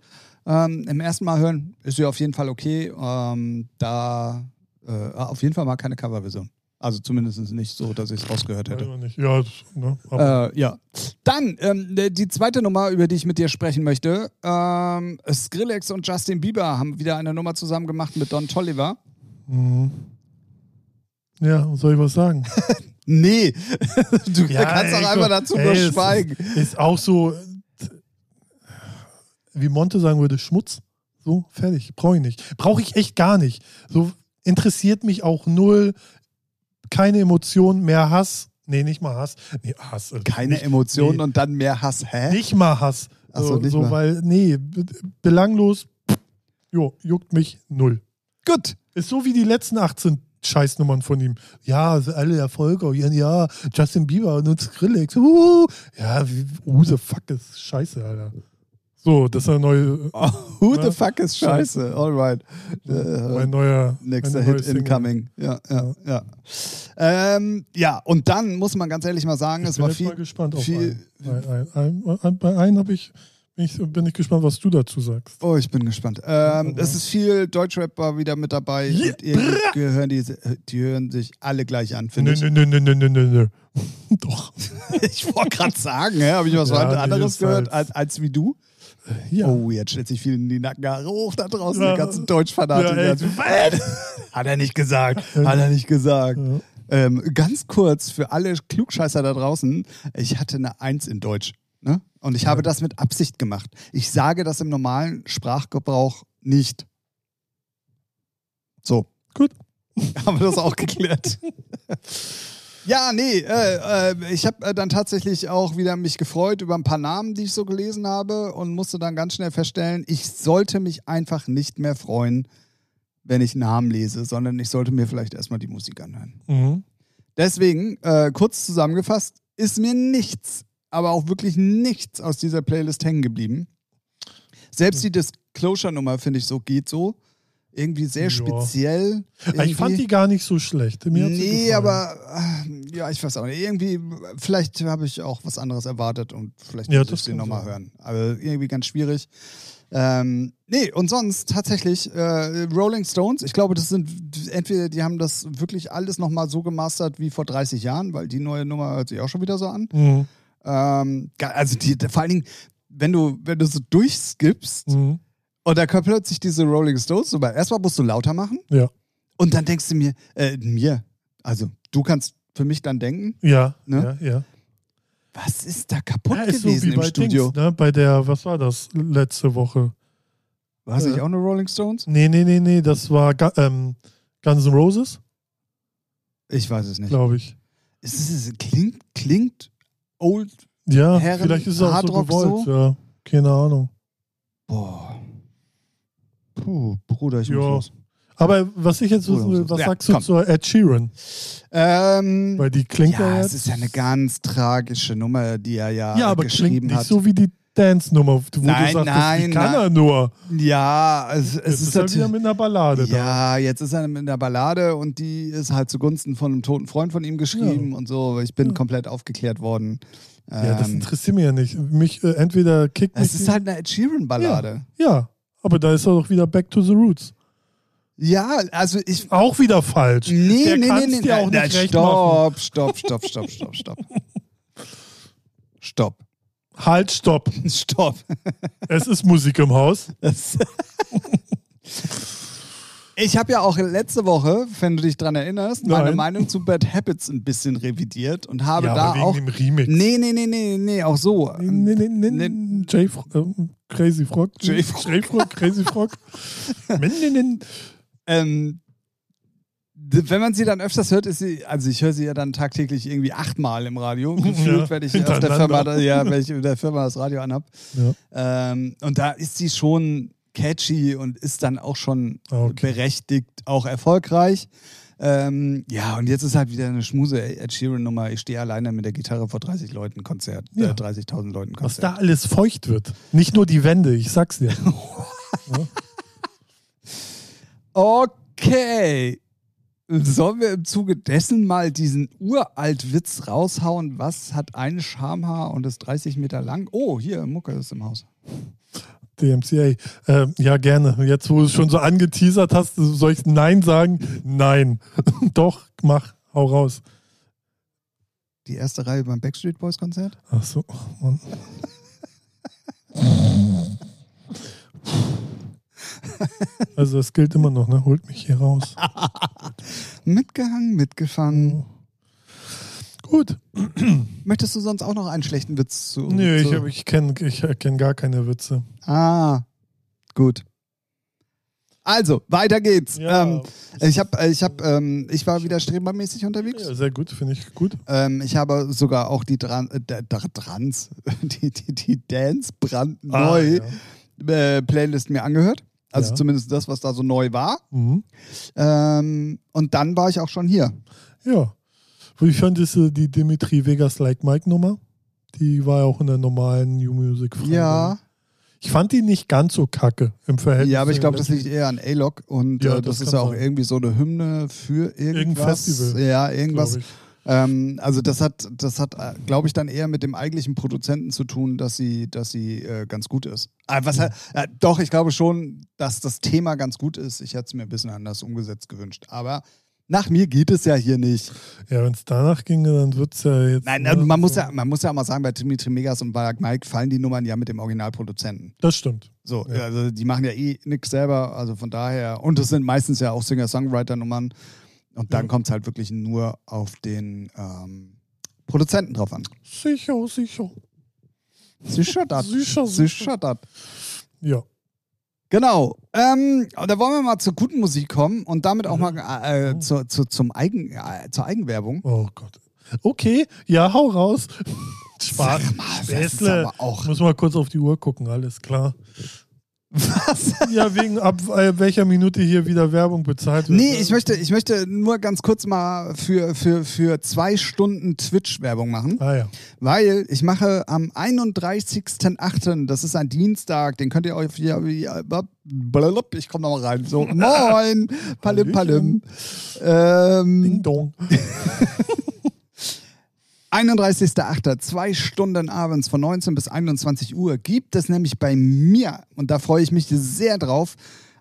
A: Ähm, Im ersten Mal hören ist sie auf jeden Fall okay. Ähm, da äh, auf jeden Fall mal keine Coverversion. Also zumindest nicht so, dass ich es rausgehört hätte.
B: Ja, ne,
A: Äh, ja. Dann ähm, die zweite Nummer, über die ich mit dir sprechen möchte. Ähm, Skrillex und Justin Bieber haben wieder eine Nummer zusammen gemacht mit Don Tolliver.
B: mhm. ja, soll ich was sagen? <laughs>
A: Nee, <laughs> du
B: Ja,
A: kannst
B: ey,
A: auch einfach dazu
B: ey,
A: nur
B: es
A: schweigen.
B: Ist, ist auch so, wie Monte sagen würde, Schmutz. So, fertig. Brauche ich nicht. Brauche ich echt gar nicht. So interessiert mich auch null. Keine Emotion, mehr Hass. Nee, nicht mal Hass. Nee, Hass. äh,
A: Keine
B: nicht,
A: Emotionen
B: nee.
A: und dann mehr Hass. Hä?
B: Nicht mal Hass.
A: Ach so,
B: So,
A: nicht
B: so
A: mal.
B: weil, nee, be- belanglos. Jo, juckt mich null.
A: Gut.
B: Ist so wie die letzten 18 Scheißnummern von ihm. Ja, also alle Erfolge. Ja, ja, Justin Bieber und Skrillex. Uh, ja, wie, who the fuck ist scheiße, Alter. So, das ist ein neuer, <laughs>
A: Oh, who
B: Ja.
A: the fuck ist scheiße? Alright. Äh,
B: mein neuer
A: Nächster
B: neue
A: Hit
B: Single.
A: incoming. Ja, ja, ja. Ähm, ja, und dann muss man ganz ehrlich mal sagen,
B: Ich
A: es
B: bin
A: war viel.
B: mal gespannt auf
A: viel-
B: einen. Ein, ein, ein, bei einem habe ich, bin ich, bin ich gespannt, was du dazu sagst.
A: Oh, ich bin gespannt. Ähm, es ist viel Deutschrap war wieder mit dabei.
B: Ja,
A: Und irgendwie gehören die, die hören sich alle gleich an, finde ich.
B: nö, nö, nö, nö, nö, nö, nö. <laughs> Doch. <laughs>
A: Ich wollte gerade sagen, habe ich was
B: Ja,
A: anderes
B: ist
A: gehört
B: halt-
A: als, als wie du?
B: Ja.
A: Oh, jetzt stellt sich vielen die Nackenhaare hoch da draußen,
B: Ja.
A: die ganzen Deutschfanatiker.
B: Ja.
A: Hat er nicht gesagt. Hat er nicht gesagt.
B: Ja.
A: Ähm, ganz kurz für alle Klugscheißer da draußen, ich hatte eine Eins in Deutsch. Ne? Und ich habe das mit Absicht gemacht. Ich sage das im normalen Sprachgebrauch nicht. So.
B: Gut. <laughs>
A: Haben wir das auch geklärt. <laughs> ja, nee, äh, äh, ich habe äh, dann tatsächlich auch wieder mich gefreut über ein paar Namen, die ich so gelesen habe und musste dann ganz schnell feststellen, ich sollte mich einfach nicht mehr freuen, wenn ich Namen lese, sondern ich sollte mir vielleicht erstmal die Musik anhören.
B: Mhm.
A: Deswegen, äh, kurz zusammengefasst, ist mir nichts, aber auch wirklich nichts aus dieser Playlist hängen geblieben. Selbst die Disclosure-Nummer, finde ich, so geht so. Irgendwie sehr
B: Ja.
A: speziell.
B: Ich fand
A: Irgendwie-
B: die gar nicht so schlecht. Mir
A: Nee, aber äh, ja, ich weiß auch nicht. Irgendwie, vielleicht habe ich auch was anderes erwartet und vielleicht
B: Ja,
A: muss ich
B: kann
A: nochmal hören. Aber irgendwie ganz schwierig. Ähm, nee, und sonst tatsächlich äh, Rolling Stones, ich glaube, das sind entweder die haben das wirklich alles nochmal so gemastert wie vor 30 Jahren, weil die neue Nummer hört sich auch schon wieder so an.
B: Mhm.
A: Ähm, also die, vor allen Dingen, wenn du, wenn du so durchskippst
B: Mhm.
A: Und da kommt plötzlich diese Rolling Stones Nummer. Erstmal musst du lauter machen
B: Ja.
A: und dann denkst du mir, äh, mir, also du kannst für mich dann denken,
B: Ja,
A: Ne?
B: ja, ja.
A: was ist da kaputt
B: ja ist so
A: gewesen
B: wie
A: im
B: bei
A: Studio?
B: Dings, ne? Bei der, was war das letzte Woche?
A: War es nicht
B: Äh.
A: auch eine Rolling Stones?
B: Nee, nee, nee, nee, das war ähm, Guns N' Roses,
A: Ich weiß es nicht.
B: glaube ich.
A: Es ist, klingt, klingt old.
B: Ja,
A: Herren-
B: vielleicht ist es auch so gewollt,
A: so?
B: ja. Keine Ahnung.
A: Boah. Puh, Bruder, ich
B: Ja.
A: muss los.
B: Aber was ich jetzt wissen will, was
A: Ja,
B: sagst du
A: komm.
B: zur Ed Sheeran?
A: Ähm,
B: Weil die klingt ja,
A: ja,
B: jetzt.
A: es ist ja eine ganz tragische Nummer, die er ja,
B: ja, aber
A: geschrieben
B: klingt nicht
A: hat.
B: so wie die Dance-Nummer, wo
A: Nein,
B: du sagst,
A: nein,
B: die kann
A: nein.
B: er nur.
A: Ja, es, es
B: Jetzt
A: ist,
B: ist er wieder mit einer Ballade da.
A: Ja, jetzt ist er mit einer Ballade und die ist halt zugunsten von einem toten Freund von ihm geschrieben und so. Ich bin
B: Ja.
A: komplett aufgeklärt worden.
B: Ja, das
A: Ähm,
B: interessiert mich ja nicht. Mich äh, entweder kickt
A: es ist halt eine Ed Sheeran-Ballade.
B: Ja, aber da ist er doch wieder back to the roots.
A: Ja. also ich.
B: Auch wieder falsch.
A: Nee,
B: Der
A: nee, nee, nee.
B: dir auch
A: Nein,
B: nicht machen.
A: stopp, stopp, stopp, stopp, stopp, stopp. Stopp.
B: Halt, stopp. <laughs>
A: Stopp.
B: Es ist Musik im Haus. <laughs>
A: Ich habe ja auch letzte Woche, wenn du dich dran erinnerst, meine
B: Nein.
A: Meinung zu Bad Habits ein bisschen revidiert und habe
B: Ja,
A: da
B: aber wegen
A: auch.
B: dem Remix.
A: Nee, nee, nee, nee, nee, auch so.
B: Nee, nee, nee,
A: Nee.
B: nee. Jay Fro ähm, Crazy Frog.
A: Jay Frog.
B: Jay Frog, Crazy Frog. <laughs> Nee, nee, nee.
A: Ähm, wenn man sie dann öfters hört, ist sie, also ich höre sie ja dann tagtäglich irgendwie achtmal im Radio. <laughs> Gefühlt,
B: Ja,
A: wenn ich auf der. Firma, ja, <laughs> wenn ich in der Firma das Radio anhab.
B: Ja.
A: Ähm, und da ist sie schon catchy und ist dann auch schon
B: Okay.
A: berechtigt, auch erfolgreich. Ähm, ja, und jetzt ist halt wieder eine schmuse Ed Sheeran-Nummer. Ich stehe alleine mit der Gitarre vor 30 Leuten Konzert,
B: Ja.
A: äh, 30.000 Leuten
B: Was
A: Konzert.
B: da alles feucht wird. Nicht nur die Wände, ich sag's dir. <laughs>
A: Okay. Sollen wir im Zuge dessen mal diesen uralt Witz raushauen? Was hat ein Schamhaar und ist 30 Meter lang? Oh, hier, Mucke ist im Haus.
B: DMCA. Ähm, ja, gerne. Jetzt, wo du es schon so angeteasert hast, soll ich Nein sagen? Nein. <laughs> Doch, mach, hau raus.
A: Die erste Reihe beim Backstreet Boys Konzert?
B: Ach so, oh Mann. <laughs> Also das gilt immer noch, ne? Holt mich hier raus. <laughs>
A: Mitgehangen, mitgefangen.
B: Gut. <clears throat>
A: Möchtest du sonst auch noch einen schlechten Witz zu?
B: Nö, ich,
A: zu
B: hab- ich kenne ich kenn gar keine Witze.
A: Ah, gut. Also, weiter geht's.
B: Ja.
A: Ähm, ich hab, ich hab, ähm, ich war wieder strebermäßig unterwegs.
B: Ja, sehr gut, finde ich gut.
A: Ähm, ich habe sogar auch die Dran äh, Trans, <laughs> die, die, die Dance brandneu
B: Ah, ja.
A: äh, Playlist mir angehört. Also zumindest das, was da so neu war.
B: Mhm.
A: Ähm, und dann war ich auch schon hier.
B: ja. Wie fandest du die Dimitri Vegas Like Mike Nummer? Die war ja auch in der normalen New Music Friday.
A: Ja,
B: Ich fand die nicht ganz so kacke im Verhältnis.
A: ja, aber ich glaube, das liegt eher an A-Log und
B: Ja,
A: äh,
B: das
A: das, ist ja auch
B: sein.
A: irgendwie so eine Hymne für irgendwas.
B: Festival,
A: Ja, irgendwas. Ähm, also das hat, das hat, äh, glaube ich, dann eher mit dem eigentlichen Produzenten zu tun, dass sie, dass sie äh, ganz gut ist. Äh, was, äh, doch, ich glaube schon, dass das Thema ganz gut ist. Ich hätte es mir ein bisschen anders umgesetzt gewünscht. Aber nach mir geht es ja hier nicht.
B: Ja, wenn es danach ginge, dann wird es ja jetzt.
A: Nein,
B: ne,
A: man, muss
B: so.
A: ja, man muss ja auch mal sagen, bei Dimitri Megas und bei Mike fallen die Nummern ja mit dem Originalproduzenten.
B: Das stimmt.
A: So,
B: Ja.
A: also die machen ja eh nichts selber, also von daher. Und es sind meistens ja auch Singer-Songwriter-Nummern. Und dann
B: Ja.
A: kommt es halt wirklich nur auf den ähm, Produzenten drauf an.
B: Sicher, sicher.
A: Sicher das.
B: Sicher,
A: Sicher das.
B: Ja.
A: Genau. Ähm, da wollen wir mal zur guten Musik kommen und damit auch
B: Mhm.
A: mal äh, zu, zu, zum Eigen, äh, zur Eigenwerbung.
B: Oh Gott. Okay, ja, hau raus. <laughs> Spaß. Späßle. muss mal kurz auf die Uhr gucken, alles klar.
A: Was?
B: Ja, wegen ab äh, welcher Minute hier wieder Werbung bezahlt wird.
A: Nee, ich möchte, ich möchte nur ganz kurz mal für, für, für zwei Stunden Twitch-Werbung machen.
B: Ah ja.
A: Weil ich mache am 31.08., das ist ein Dienstag, den könnt ihr euch ja, wie- blablab, ich komme nochmal rein. So, <laughs> moin, palim, palim.
B: Ding
A: Ähm,
B: dong. <laughs>
A: 31.08., zwei Stunden abends von 19 bis 21 Uhr gibt es nämlich bei mir, und da freue ich mich sehr drauf,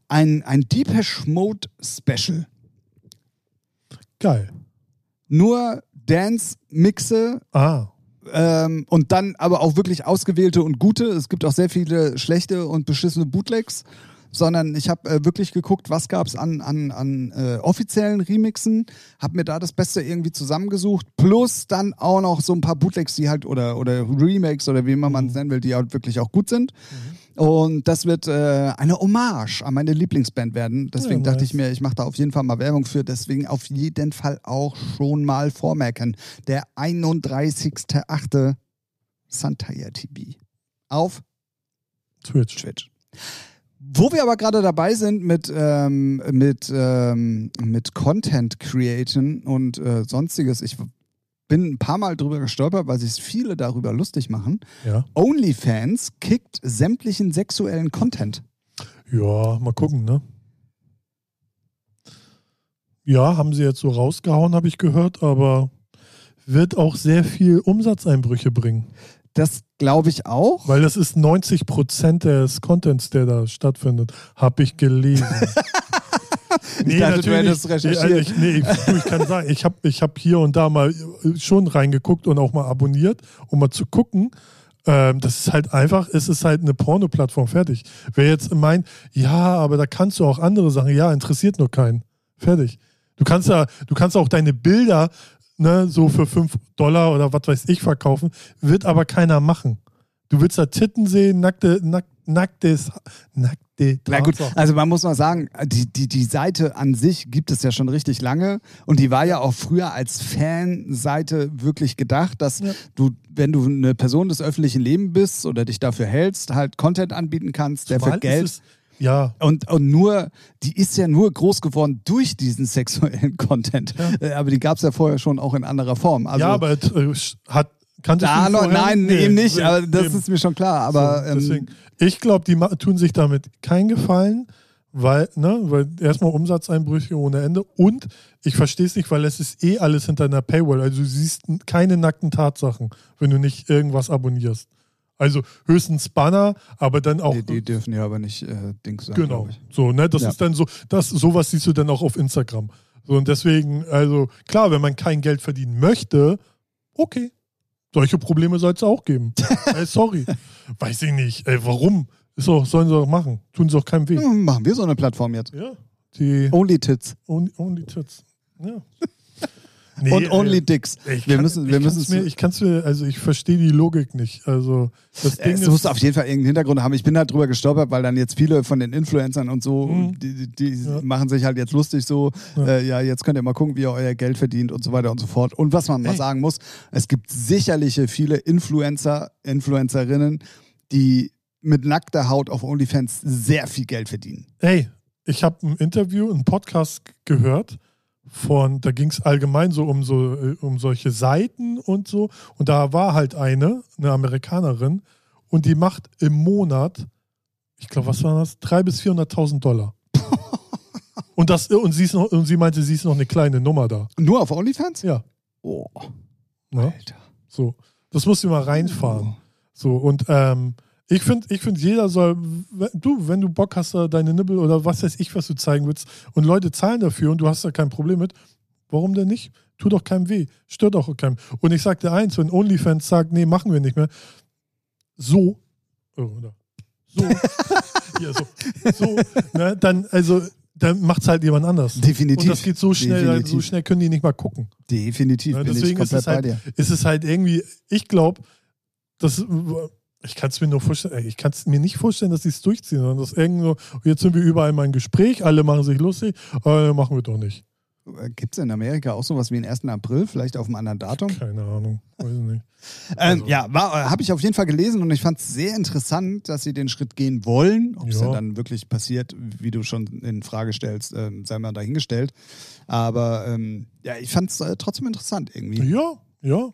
A: ein, ein Deepesh Mode Special.
B: Geil.
A: Nur Dance-Mixe
B: Ah.
A: Ähm, und dann aber auch wirklich ausgewählte und gute. Es gibt auch sehr viele schlechte und beschissene Bootlegs sondern ich habe äh, wirklich geguckt, was gab es an, an, an äh, offiziellen Remixen, habe mir da das Beste irgendwie zusammengesucht, plus dann auch noch so ein paar Bootlegs, die halt, oder, oder Remakes oder wie immer man es mhm. nennen will, die halt wirklich auch gut sind. Mhm. Und das wird äh, eine Hommage an meine Lieblingsband werden. Deswegen ja, dachte ich mir, ich mache da auf jeden Fall mal Werbung für. Deswegen auf jeden Fall auch schon mal vormerken. Der 31.8. Santaya TV. Auf
B: Twitch.
A: Twitch. Wo wir aber gerade dabei sind mit, ähm, mit, ähm, mit Content createn und äh, sonstiges, ich bin ein paar Mal drüber gestolpert, weil sich viele darüber lustig machen.
B: Ja.
A: OnlyFans kickt sämtlichen sexuellen Content.
B: Ja, mal gucken, ne? Ja, haben sie jetzt so rausgehauen, habe ich gehört, aber wird auch sehr viel Umsatzeinbrüche bringen.
A: Das glaube ich auch.
B: Weil das ist 90 Prozent des Contents, der da stattfindet, habe ich gelesen. <laughs>
A: nee, ich dachte, natürlich. Du hättest recherchiert.
B: Ich, nee, ich, ich kann sagen, ich habe ich hab hier und da mal schon reingeguckt und auch mal abonniert, um mal zu gucken. Ähm, das ist halt einfach, es ist halt eine Porno-Plattform, fertig. Wer jetzt meint, ja, aber da kannst du auch andere Sachen, ja, interessiert nur keinen. Fertig. Du kannst ja, du kannst auch deine Bilder ne, so für 5 Dollar oder was weiß ich verkaufen, wird aber keiner machen. Du willst da Titten sehen, nackte, nack, nacktes, nackte
A: Na gut, also man muss mal sagen, die, die, die Seite an sich gibt es ja schon richtig lange und die war ja auch früher als Fanseite wirklich gedacht, dass ja. du, wenn du eine Person des öffentlichen Lebens bist oder dich dafür hältst, halt Content anbieten kannst, der Zumal für Geld
B: ja.
A: Und, und nur, die ist ja nur groß geworden durch diesen sexuellen <laughs> Content. Ja. Äh, aber die gab es ja vorher schon auch in anderer Form. Also,
B: ja, aber äh, hat
A: Kannst da noch, nein, nee, eben nicht, aber das eben. ist mir schon klar. Aber
B: so, ähm, deswegen, ich glaube, die tun sich damit keinen Gefallen, weil, ne, weil erstmal Umsatzeinbrüche ohne Ende und ich verstehe es nicht, weil es ist eh alles hinter einer Paywall. Also du siehst keine nackten Tatsachen, wenn du nicht irgendwas abonnierst. Also höchstens Banner, aber dann auch.
A: Die, die dürfen ja aber nicht äh, Dings
B: sein. Genau. So, ne? Das ja. ist dann so, das, sowas siehst du dann auch auf Instagram. So, und deswegen, also klar, wenn man kein Geld verdienen möchte, okay. Solche Probleme soll es auch geben. <laughs> ey, sorry. Weiß ich nicht. Ey, warum? Ist auch, sollen sie doch machen. Tun sie auch keinem weh.
A: Hm, machen wir so eine Plattform jetzt.
B: Ja. Die
A: Only Tits.
B: Only, only Tits. Ja.
A: Nee, und Only Dicks.
B: Ich wir müssen, wir müssen mir, ich kann's mir, also ich verstehe die Logik nicht. Also das Ding
A: es muss auf jeden Fall irgendeinen Hintergrund haben. Ich bin halt drüber gestolpert, weil dann jetzt viele von den Influencern und so, mhm. die, die ja. machen sich halt jetzt lustig so, ja. Äh, ja. jetzt könnt ihr mal gucken, wie ihr euer Geld verdient und so weiter und so fort. Und was man Ey. mal sagen muss, es gibt sicherlich viele Influencer, Influencerinnen, die mit nackter Haut auf OnlyFans sehr viel Geld verdienen.
B: Ey, ich habe ein Interview, einen Podcast gehört von, da ging es allgemein so um so äh, um solche Seiten und so. Und da war halt eine, eine Amerikanerin, und die macht im Monat, ich glaube, was war das? 300.000 bis 400.000 Dollar. <laughs> und, das, und, sie ist noch, und sie meinte, sie ist noch eine kleine Nummer da.
A: Nur auf OnlyFans?
B: Ja.
A: Oh.
B: Ne? Alter. So. Das musst du mal reinfahren. Oh. So, und ähm, ich finde, ich find, jeder soll, du, wenn du Bock hast, deine Nibbel oder was weiß ich, was du zeigen willst und Leute zahlen dafür und du hast da kein Problem mit, warum denn nicht? Tut doch keinem weh, stört auch keinem. Und ich sag dir eins, wenn OnlyFans sagt, nee, machen wir nicht mehr, so, oh, oder, so, <laughs> ja, so, so, ne, dann, also, dann macht es halt jemand anders.
A: Definitiv.
B: Und das geht so schnell, Definitiv. so schnell können die nicht mal gucken.
A: Definitiv.
B: Ja, deswegen ist es, halt, ist es halt irgendwie, ich glaube, das ich kann es mir nur vorstellen, ich kann es mir nicht vorstellen, dass sie es durchziehen, sondern dass irgendwo, jetzt sind wir überall mal im Gespräch, alle machen sich lustig, aber machen wir doch nicht.
A: Gibt es in Amerika auch sowas wie den 1. April, vielleicht auf einem anderen Datum?
B: Keine Ahnung, weiß ich nicht. <laughs>
A: ähm, also. Ja, äh, habe ich auf jeden Fall gelesen und ich fand es sehr interessant, dass sie den Schritt gehen wollen. Ob es ja. dann wirklich passiert, wie du schon in Frage stellst, äh, sei mal dahingestellt. Aber ähm, ja, ich fand es äh, trotzdem interessant irgendwie.
B: Ja, ja.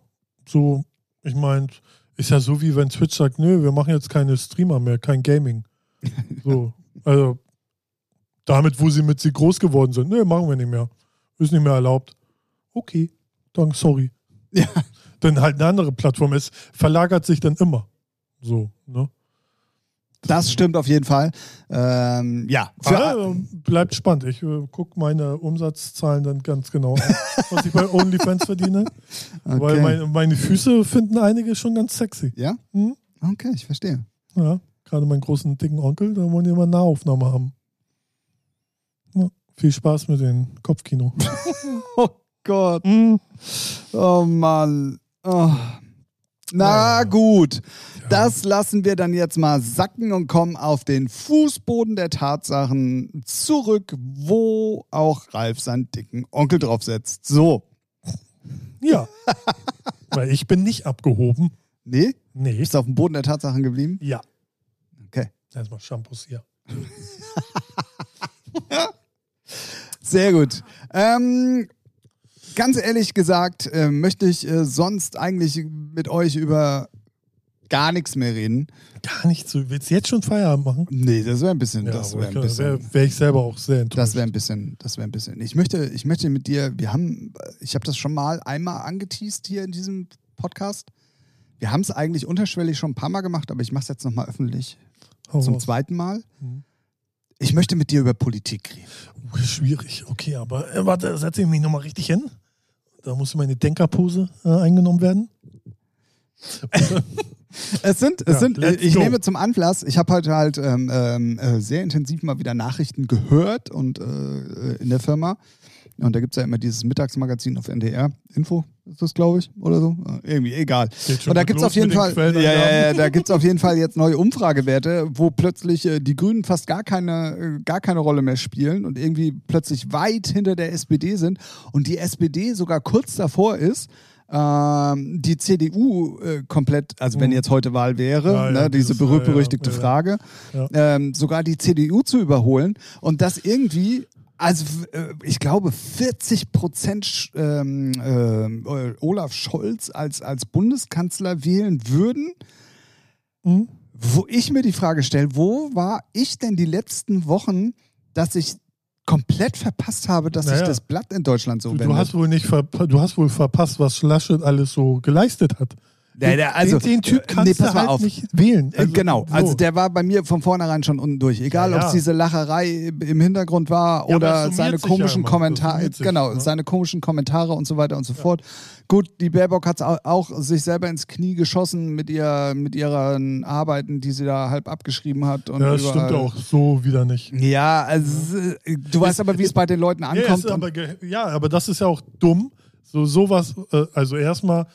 B: So, ich meine, ist ja so, wie wenn Twitch sagt, nö, wir machen jetzt keine Streamer mehr, kein Gaming. <laughs> So, also damit, wo sie mit sie groß geworden sind, nö, machen wir nicht mehr. Ist nicht mehr erlaubt. Okay, dann sorry.
A: Ja.
B: Dann halt eine andere Plattform. Es verlagert sich dann immer. So, ne?
A: Das stimmt auf jeden Fall. Ähm, ja, für,
B: Aber, äh, bleibt spannend. Ich äh, gucke meine Umsatzzahlen dann ganz genau an, <laughs> was ich bei OnlyFans verdiene. Weil
A: Okay.
B: meine, Füße finden einige schon ganz sexy.
A: ja?
B: Hm?
A: Okay, ich verstehe.
B: Ja, gerade meinen großen, dicken Onkel, da wollen die immer eine Nahaufnahme haben. Ja, viel Spaß mit dem Kopfkino. <laughs>
A: Oh Gott.
B: Hm.
A: Oh Mann. Oh. Na
B: Ja.
A: gut, das lassen wir dann jetzt mal sacken und kommen auf den Fußboden der Tatsachen zurück, wo auch Ralf seinen dicken Onkel draufsetzt. So.
B: Ja. <laughs> Weil ich bin nicht abgehoben.
A: Nee?
B: Nee.
A: Bist du auf dem Boden der Tatsachen geblieben?
B: Ja.
A: Okay.
B: Erstmal Shampoos hier. <laughs>
A: Sehr gut. Ähm, ganz ehrlich gesagt, äh, möchte ich äh, sonst eigentlich mit euch über gar nichts mehr reden.
B: Gar nicht so. Willst du jetzt schon Feierabend machen?
A: Nee, das wäre ein bisschen, das
B: aber
A: wäre ein bisschen.
B: wär, wär ich selber auch sehr enttäuscht.
A: Das wäre ein bisschen, das wäre ein bisschen. Ich möchte, ich möchte mit dir, wir haben, ich habe das schon mal einmal angeteased hier in diesem Podcast. Wir haben es eigentlich unterschwellig schon ein paar Mal gemacht, aber ich mache es jetzt nochmal öffentlich
B: Hau
A: zum
B: raus.
A: zweiten Mal.
B: Mhm.
A: Ich möchte mit dir über Politik reden.
B: Uh, schwierig. Okay, aber äh, warte, setze ich mich nochmal richtig hin. Da muss meine Denkerpose äh, eingenommen werden. <laughs>
A: Es sind, es
B: Ja,
A: sind, ich
B: go.
A: nehme zum Anlass, ich habe heute halt ähm, ähm, äh, sehr intensiv mal wieder Nachrichten gehört und äh, in der Firma. Und da gibt es ja immer dieses Mittagsmagazin auf NDR. Info ist das, glaube ich, oder so. Äh, irgendwie, egal. Und da gibt es auf jeden Fall, ja, ja, ja, da gibt's auf jeden Fall jetzt neue Umfragewerte, wo plötzlich äh, die Grünen fast gar keine, äh, gar keine Rolle mehr spielen und irgendwie plötzlich weit hinter der SPD sind und die SPD sogar kurz davor ist, ähm, die CDU äh, komplett, also wenn
B: Mhm.
A: jetzt heute Wahl wäre,
B: Ja,
A: ne, diese
B: ja, ja,
A: berühmt-berüchtigte
B: ja.
A: Frage, ähm, sogar die CDU zu überholen und das irgendwie, also äh, ich glaube 40 Prozent ähm, ähm, äh, Olaf Scholz als, als Bundeskanzler wählen würden,
B: Mhm.
A: wo ich mir die Frage stelle, wo war ich denn die letzten Wochen, dass ich komplett verpasst habe, dass sich
B: Naja.
A: das Blatt in Deutschland so
B: Du,
A: wendet?
B: du, hast wohl nicht du hast wohl verpasst, was Laschet alles so geleistet hat.
A: Ja, der- also,
B: den, den Typ kannst
A: nee,
B: du halt
A: auf.
B: nicht wählen.
A: Äh, genau,
B: so.
A: also der war bei mir von vornherein schon unten durch. Egal,
B: Ja,
A: ob es
B: ja.
A: diese Lacherei im Hintergrund war
B: Ja,
A: oder
B: es
A: seine
B: ja
A: komischen Kommentare, genau,
B: ne?
A: seine komischen Kommentare und so weiter und so fort. Gut, die Baerbock hat auch, auch sich selber ins Knie geschossen mit, ihr, mit ihren Arbeiten, die sie da halb abgeschrieben hat. Und
B: ja, das
A: überall.
B: stimmt auch so wieder nicht.
A: Ja, also du weißt aber, wie es bei den Leuten
B: Ja,
A: ankommt.
B: aber, ja, aber das ist ja auch dumm. So sowas, äh, also erstmal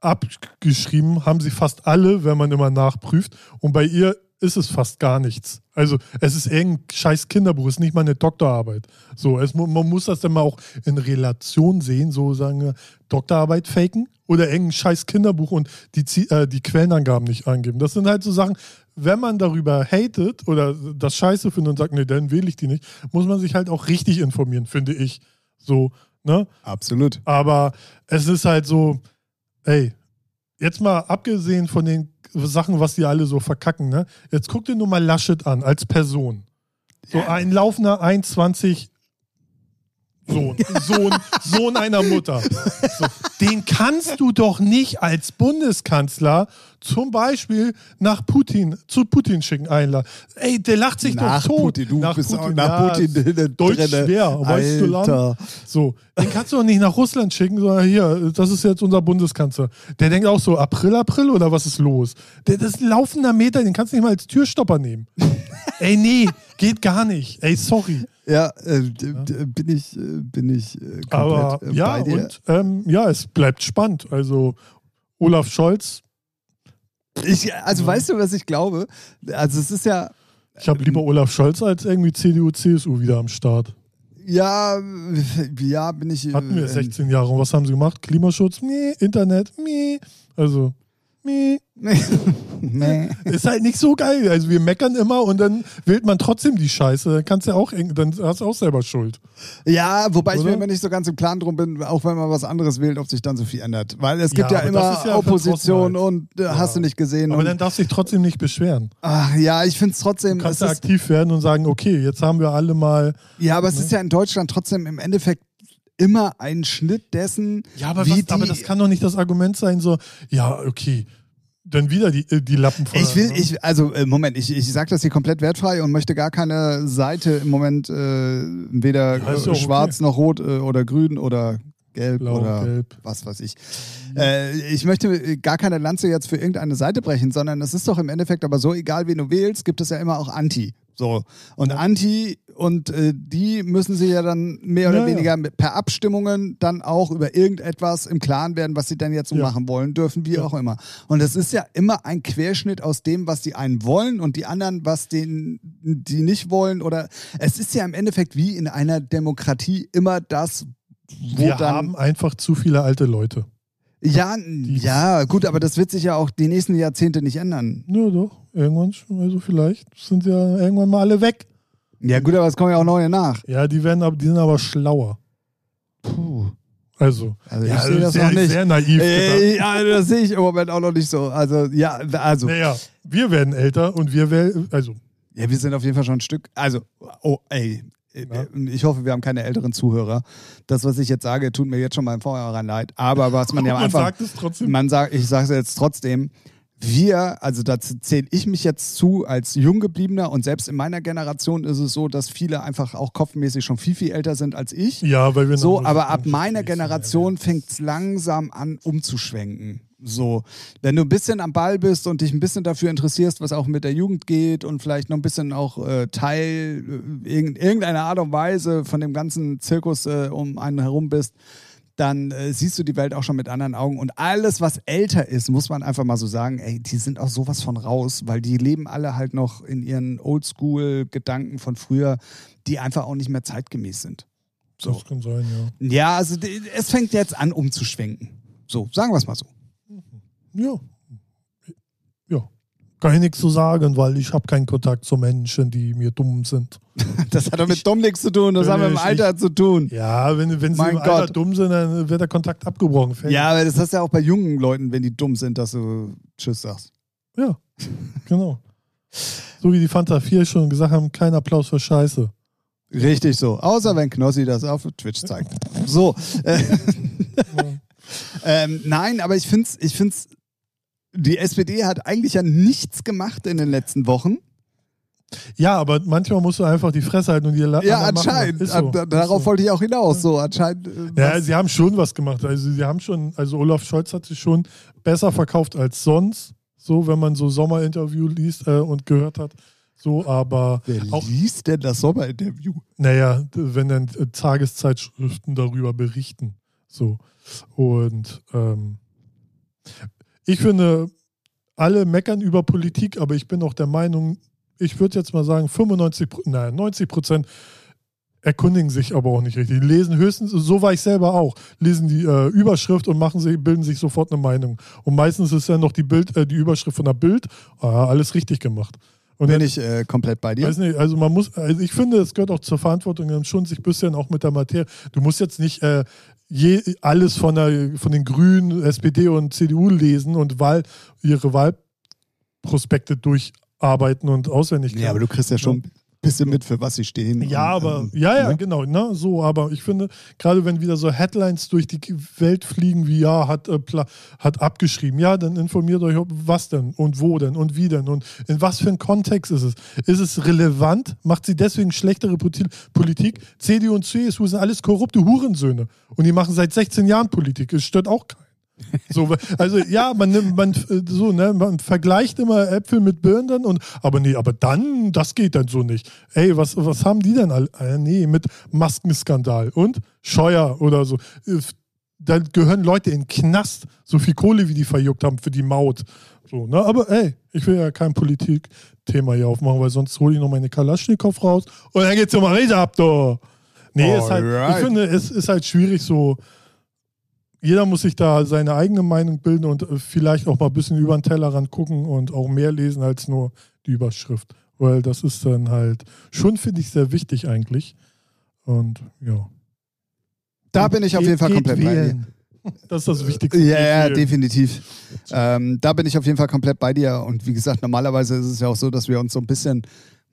B: abgeschrieben haben sie fast alle, wenn man immer nachprüft. Und bei ihr ist es fast gar nichts. Also es ist irgendein scheiß Kinderbuch, es ist nicht mal eine Doktorarbeit. So, es, man muss das dann mal auch in Relation sehen, so sagen wir, Doktorarbeit faken oder irgendein scheiß Kinderbuch und die, äh, die Quellenangaben nicht angeben. Das sind halt so Sachen, wenn man darüber hatet oder das scheiße findet und sagt, nee, dann wähle ich die nicht, muss man sich halt auch richtig informieren, finde ich. So, ne?
A: Absolut.
B: Aber es ist halt so, ey, jetzt mal abgesehen von den Sachen, was die alle so verkacken, ne? Jetzt guck dir nur mal Laschet an als Person. So ein laufender 1,20 Sohn, Sohn, Sohn einer Mutter. So, den kannst du doch nicht als Bundeskanzler zum Beispiel nach Putin, zu Putin schicken einladen. Ey, der lacht sich
A: Nach
B: doch tot.
A: Putin, du
B: nach
A: bist auch
B: Putin,
A: nach
B: ja,
A: Putin drinne.
B: Deutsch schwer, weißt du, Land? So, den kannst du doch nicht nach Russland schicken, sondern hier, das ist jetzt unser Bundeskanzler. Der denkt auch so, April, April oder was ist los? Der, das ist ein laufender Meter, den kannst du nicht mal als Türstopper nehmen. <laughs> Ey, nee, geht gar nicht. Ey, sorry.
A: Ja, äh, d- bin ich, äh, bin ich äh, komplett
B: Aber
A: äh,
B: ja,
A: bei dir.
B: und ähm, ja, es bleibt spannend. Also Olaf Scholz,
A: Ich, also weißt du, was ich glaube? Also es ist ja,
B: ich habe lieber Olaf Scholz als irgendwie CDU, CSU wieder am Start.
A: ja, ja, bin ich.
B: Hatten wir
A: äh,
B: 16 Jahre. Und was haben sie gemacht? Klimaschutz? Nee. Internet? Nee. Also, <laughs> nee.
A: nee.
B: Ist halt nicht so geil. Also wir meckern immer und dann wählt man trotzdem die Scheiße. Dann kannst du ja auch, dann hast du auch selber Schuld.
A: Ja, wobei ich
B: Oder?
A: mir immer nicht so ganz im Klaren drum bin, auch wenn man was anderes wählt, ob sich dann so viel ändert. Weil es gibt
B: Ja,
A: ja, immer
B: ja
A: Opposition und äh, hast du nicht gesehen.
B: Aber
A: und,
B: dann darfst du dich trotzdem nicht beschweren.
A: ach, ja, ich finde es trotzdem.
B: Du kannst ja aktiv werden und sagen, okay, jetzt haben wir alle mal.
A: ja, aber es ist ja in Deutschland trotzdem im Endeffekt immer ein Schnitt dessen,
B: Ja, aber, was, aber das kann doch nicht das Argument sein, so, ja, okay, dann wieder die, äh, die Lappen voll.
A: Ich will,
B: ne?
A: ich, also äh, Moment, ich, ich sage das hier komplett wertfrei und möchte gar keine Seite im Moment äh, weder
B: Ja,
A: schwarz noch rot äh, oder grün oder gelb
B: Blau,
A: oder
B: gelb.
A: was weiß ich. Äh, ich möchte gar keine Lanze jetzt für irgendeine Seite brechen, sondern es ist doch im Endeffekt aber so, egal wen du wählst, gibt es ja immer auch Anti. So. Und Anti und äh, die müssen sich ja dann mehr oder
B: Ja, ja.
A: weniger mit, per Abstimmungen dann auch über irgendetwas im Klaren werden, was sie dann jetzt so
B: Ja.
A: machen wollen dürfen, wie
B: Ja.
A: auch immer. Und es ist ja immer ein Querschnitt aus dem, was die einen wollen und die anderen, was den, die nicht wollen. Oder es ist ja im Endeffekt wie in einer Demokratie immer das,
B: Wir
A: dann.
B: haben einfach zu viele alte Leute.
A: Ja, ja, gut, aber das wird sich ja auch die nächsten Jahrzehnte nicht ändern.
B: Ja, doch. Irgendwann, schon- also vielleicht sind ja irgendwann mal alle weg.
A: Ja, gut, aber es kommen ja auch neue nach.
B: Ja, die werden aber, die sind aber schlauer.
A: Puh.
B: Also,
A: Also
B: ja,
A: ich sehe das
B: sehr,
A: noch nicht.
B: sehr naiv.
A: Äh, ja, das sehe ich im Moment auch noch nicht so. Also, ja, also.
B: Naja, wir werden älter und wir werden, also,
A: Ja, wir sind auf jeden Fall schon ein Stück. Also, oh, ey. Äh,
B: Ja.
A: Ich hoffe, wir haben keine älteren Zuhörer. Das, was ich jetzt sage, tut mir jetzt schon mal im Vorhinein leid. Aber was man ja <laughs>
B: man
A: einfach.
B: sagt es trotzdem.
A: Man sagt, ich sage es jetzt trotzdem. Wir, also dazu zähle ich mich jetzt zu als Junggebliebener und selbst in meiner Generation ist es so, dass viele einfach auch kopfmäßig schon viel, viel älter sind als ich.
B: ja, weil wir
A: So, aber ab meiner Generation fängt es langsam an umzuschwenken. So, wenn du ein bisschen am Ball bist und dich ein bisschen dafür interessierst, was auch mit der Jugend geht und vielleicht noch ein bisschen auch äh, Teil äh, in irgendeiner Art und Weise von dem ganzen Zirkus äh, um einen herum bist, dann äh, siehst du die Welt auch schon mit anderen Augen. Und alles, was älter ist, muss man einfach mal so sagen, ey, die sind auch sowas von raus, weil die leben alle halt noch in ihren Oldschool-Gedanken von früher, die einfach auch nicht mehr zeitgemäß sind. So.
B: Das kann sein, ja.
A: Ja, also es fängt jetzt an umzuschwenken. So, sagen wir es mal so.
B: Ja. Ja. Kann ich nichts zu sagen, weil ich habe keinen Kontakt zu Menschen, die mir dumm sind. <laughs>
A: Das hat doch mit dumm nichts zu tun, das hat mit dem
B: ich-
A: Alter zu tun.
B: Ja, wenn, wenn sie
A: Mein
B: im Alter
A: Gott.
B: dumm sind, dann wird der Kontakt abgebrochen. Fertig.
A: Ja, aber das hast du ja auch bei jungen Leuten, wenn die dumm sind, dass du Tschüss sagst.
B: Ja, genau. So wie die Fanta 4 schon gesagt haben, kein Applaus für Scheiße.
A: Richtig so. Außer wenn Knossi das auf Twitch zeigt. So. Äh, <laughs> <laughs> ähm, nein, aber ich finde es, ich find's, die SPD hat eigentlich ja nichts gemacht in den letzten Wochen.
B: Ja, aber manchmal musst du einfach die Fresse halten und die La
A: Ja, anscheinend.
B: So.
A: Darauf
B: so.
A: wollte ich auch hinaus. So, anscheinend. äh,
B: Ja, sie haben schon was gemacht. Also sie haben schon, also Olaf Scholz hat sich schon besser verkauft als sonst. So, wenn man so Sommerinterview liest äh, und gehört hat. So, aber
A: Wer
B: auch,
A: liest denn das Sommerinterview?
B: naja, wenn dann äh, Tageszeitschriften darüber berichten. So. Und ähm, ich finde, alle meckern über Politik, aber ich bin auch der Meinung, ich würde jetzt mal sagen, 95, Pro- nein, 90 Prozent erkundigen sich aber auch nicht richtig. Die lesen höchstens, so war ich selber auch, lesen die äh, Überschrift und machen sie, bilden sich sofort eine Meinung. Und meistens ist ja noch die Bild, äh, die Überschrift von der Bild, ah, alles richtig gemacht. Und
A: Bin ich äh, komplett bei dir.
B: Weiß nicht, also man muss, also ich finde, es gehört auch zur Verantwortung schon, sich ein bisschen auch mit der Materie. Du musst jetzt nicht äh, je, alles von, der, von den Grünen, SPD und CDU lesen und Wahl, ihre Wahlprospekte durcharbeiten und auswendig
A: Ja, aber du kriegst ja schon bisschen mit, für was sie stehen.
B: ja,
A: und,
B: aber,
A: ähm,
B: ja, ja,
A: ne?
B: genau, ne, so, aber ich finde, gerade wenn wieder so Headlines durch die Welt fliegen, wie, ja, hat, äh, hat abgeschrieben, ja, dann informiert euch, was denn und wo denn und wie denn und in was für einem Kontext ist es. Ist es relevant? Macht sie deswegen schlechtere Poli- Politik? CDU und CSU sind alles korrupte Hurensöhne und die machen seit 16 Jahren Politik, es stört auch keinen. So, also ja, man nimmt, man so, ne, man vergleicht immer Äpfel mit Birnen und aber nee, aber dann, das geht dann so nicht. Ey, was, was haben die denn alle? Äh, nee, mit Maskenskandal und Scheuer oder so. Äh, Da gehören Leute in Knast, so viel Kohle, wie die verjuckt haben für die Maut. So, ne? Aber ey, ich will ja kein Politikthema hier aufmachen, weil sonst hole ich noch meine Kalaschnikow raus und dann geht's um Rede ab, doch. Nee, ist halt, ich finde, es ist halt schwierig so, jeder muss sich da seine eigene Meinung bilden und äh, vielleicht auch mal ein bisschen über den Tellerrand gucken und auch mehr lesen als nur die Überschrift. Weil das ist dann halt schon, finde ich, sehr wichtig eigentlich. Und ja.
A: Da bin ich auf jeden Fall komplett bei dir.
B: Das ist das Wichtigste.
A: Ja, ja, definitiv. Ähm, da bin ich auf jeden Fall komplett bei dir. Und wie gesagt, normalerweise ist es ja auch so, dass wir uns so ein bisschen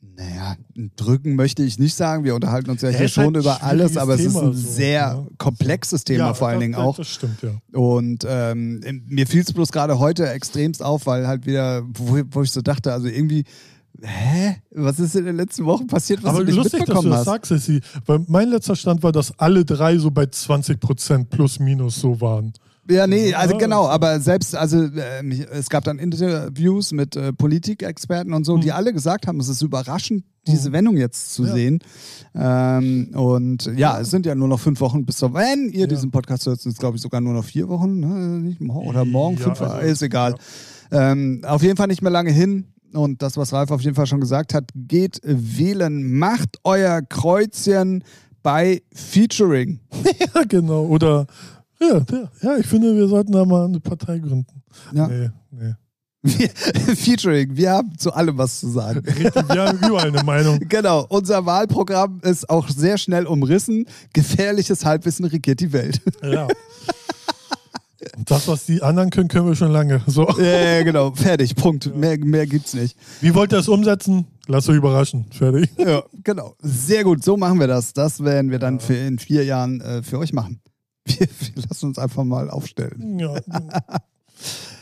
A: Naja, drücken möchte ich nicht sagen. Wir unterhalten uns ja,
B: Ja,
A: hier schon
B: halt
A: über alles, aber es ist ein
B: so,
A: sehr
B: ja.
A: komplexes Thema
B: ja,
A: vor allen
B: das,
A: Dingen auch.
B: Das stimmt, ja.
A: Und ähm, mir fiel es bloß gerade heute extremst auf, weil halt wieder, wo, wo ich so dachte, also irgendwie, hä? Was ist in den letzten Wochen passiert, was
B: Aber
A: du nicht
B: lustig, dass du
A: mitbekommen
B: das
A: hast?
B: sagst, Sissi. Weil mein letzter Stand war, dass alle drei so bei 20% plus minus so waren.
A: Ja, nee, also genau, aber selbst, also ähm, es gab dann Interviews mit äh, Politikexperten und so, die alle gesagt haben, es ist überraschend, diese Wendung jetzt zu
B: Mhm. Ja.
A: sehen. Ähm, und ja, es sind ja nur noch fünf Wochen bis zur, wenn ihr
B: Ja.
A: diesen Podcast hört, sind es glaube ich sogar nur noch vier Wochen, ne? Oder morgen
B: Ja,
A: fünf,
B: also,
A: ist egal. Ähm, auf jeden Fall nicht mehr lange hin. Und das, was Ralf auf jeden Fall schon gesagt hat, geht wählen, macht euer Kreuzchen bei Featuring. <laughs>
B: Ja, genau. Oder, ja, ja, ja, ich finde, wir sollten da mal eine Partei gründen.
A: Ja.
B: Nee, nee.
A: Wir, <laughs> Featuring, wir haben zu allem was zu sagen.
B: Richtig, wir haben überall eine Meinung. <laughs>
A: Genau, unser Wahlprogramm ist auch sehr schnell umrissen. Gefährliches Halbwissen regiert die Welt. <laughs>
B: Ja. Und das, was die anderen können, können wir schon lange. So.
A: ja, genau, fertig, Punkt. Mehr, mehr gibt's nicht.
B: Wie wollt ihr das umsetzen? Lasst euch überraschen. Fertig.
A: Ja, genau. Sehr gut, so machen wir das. Das werden wir dann für in vier Jahren äh, für euch machen. Wir, wir lassen uns einfach mal aufstellen.
B: Ja. <laughs>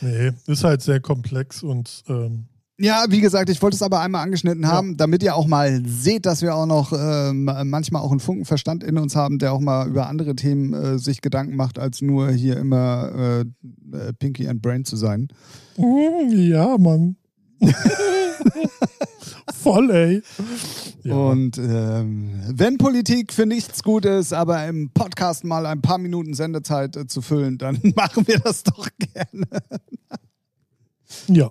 B: Nee, ist halt sehr komplex und ähm,
A: Ja, wie gesagt, ich wollte es aber einmal angeschnitten haben, damit ihr auch mal seht, dass wir auch noch ähm, manchmal auch einen Funkenverstand in uns haben, der auch mal über andere Themen äh, sich Gedanken macht, als nur hier immer äh, äh, Pinky and Brain zu sein.
B: mm, ja, Mann. <laughs> <laughs> Voll, ey. Ja.
A: Und ähm, wenn Politik für nichts gut ist, aber im Podcast mal ein paar Minuten Sendezeit äh, zu füllen, dann <laughs> machen wir das doch gerne.
B: ja.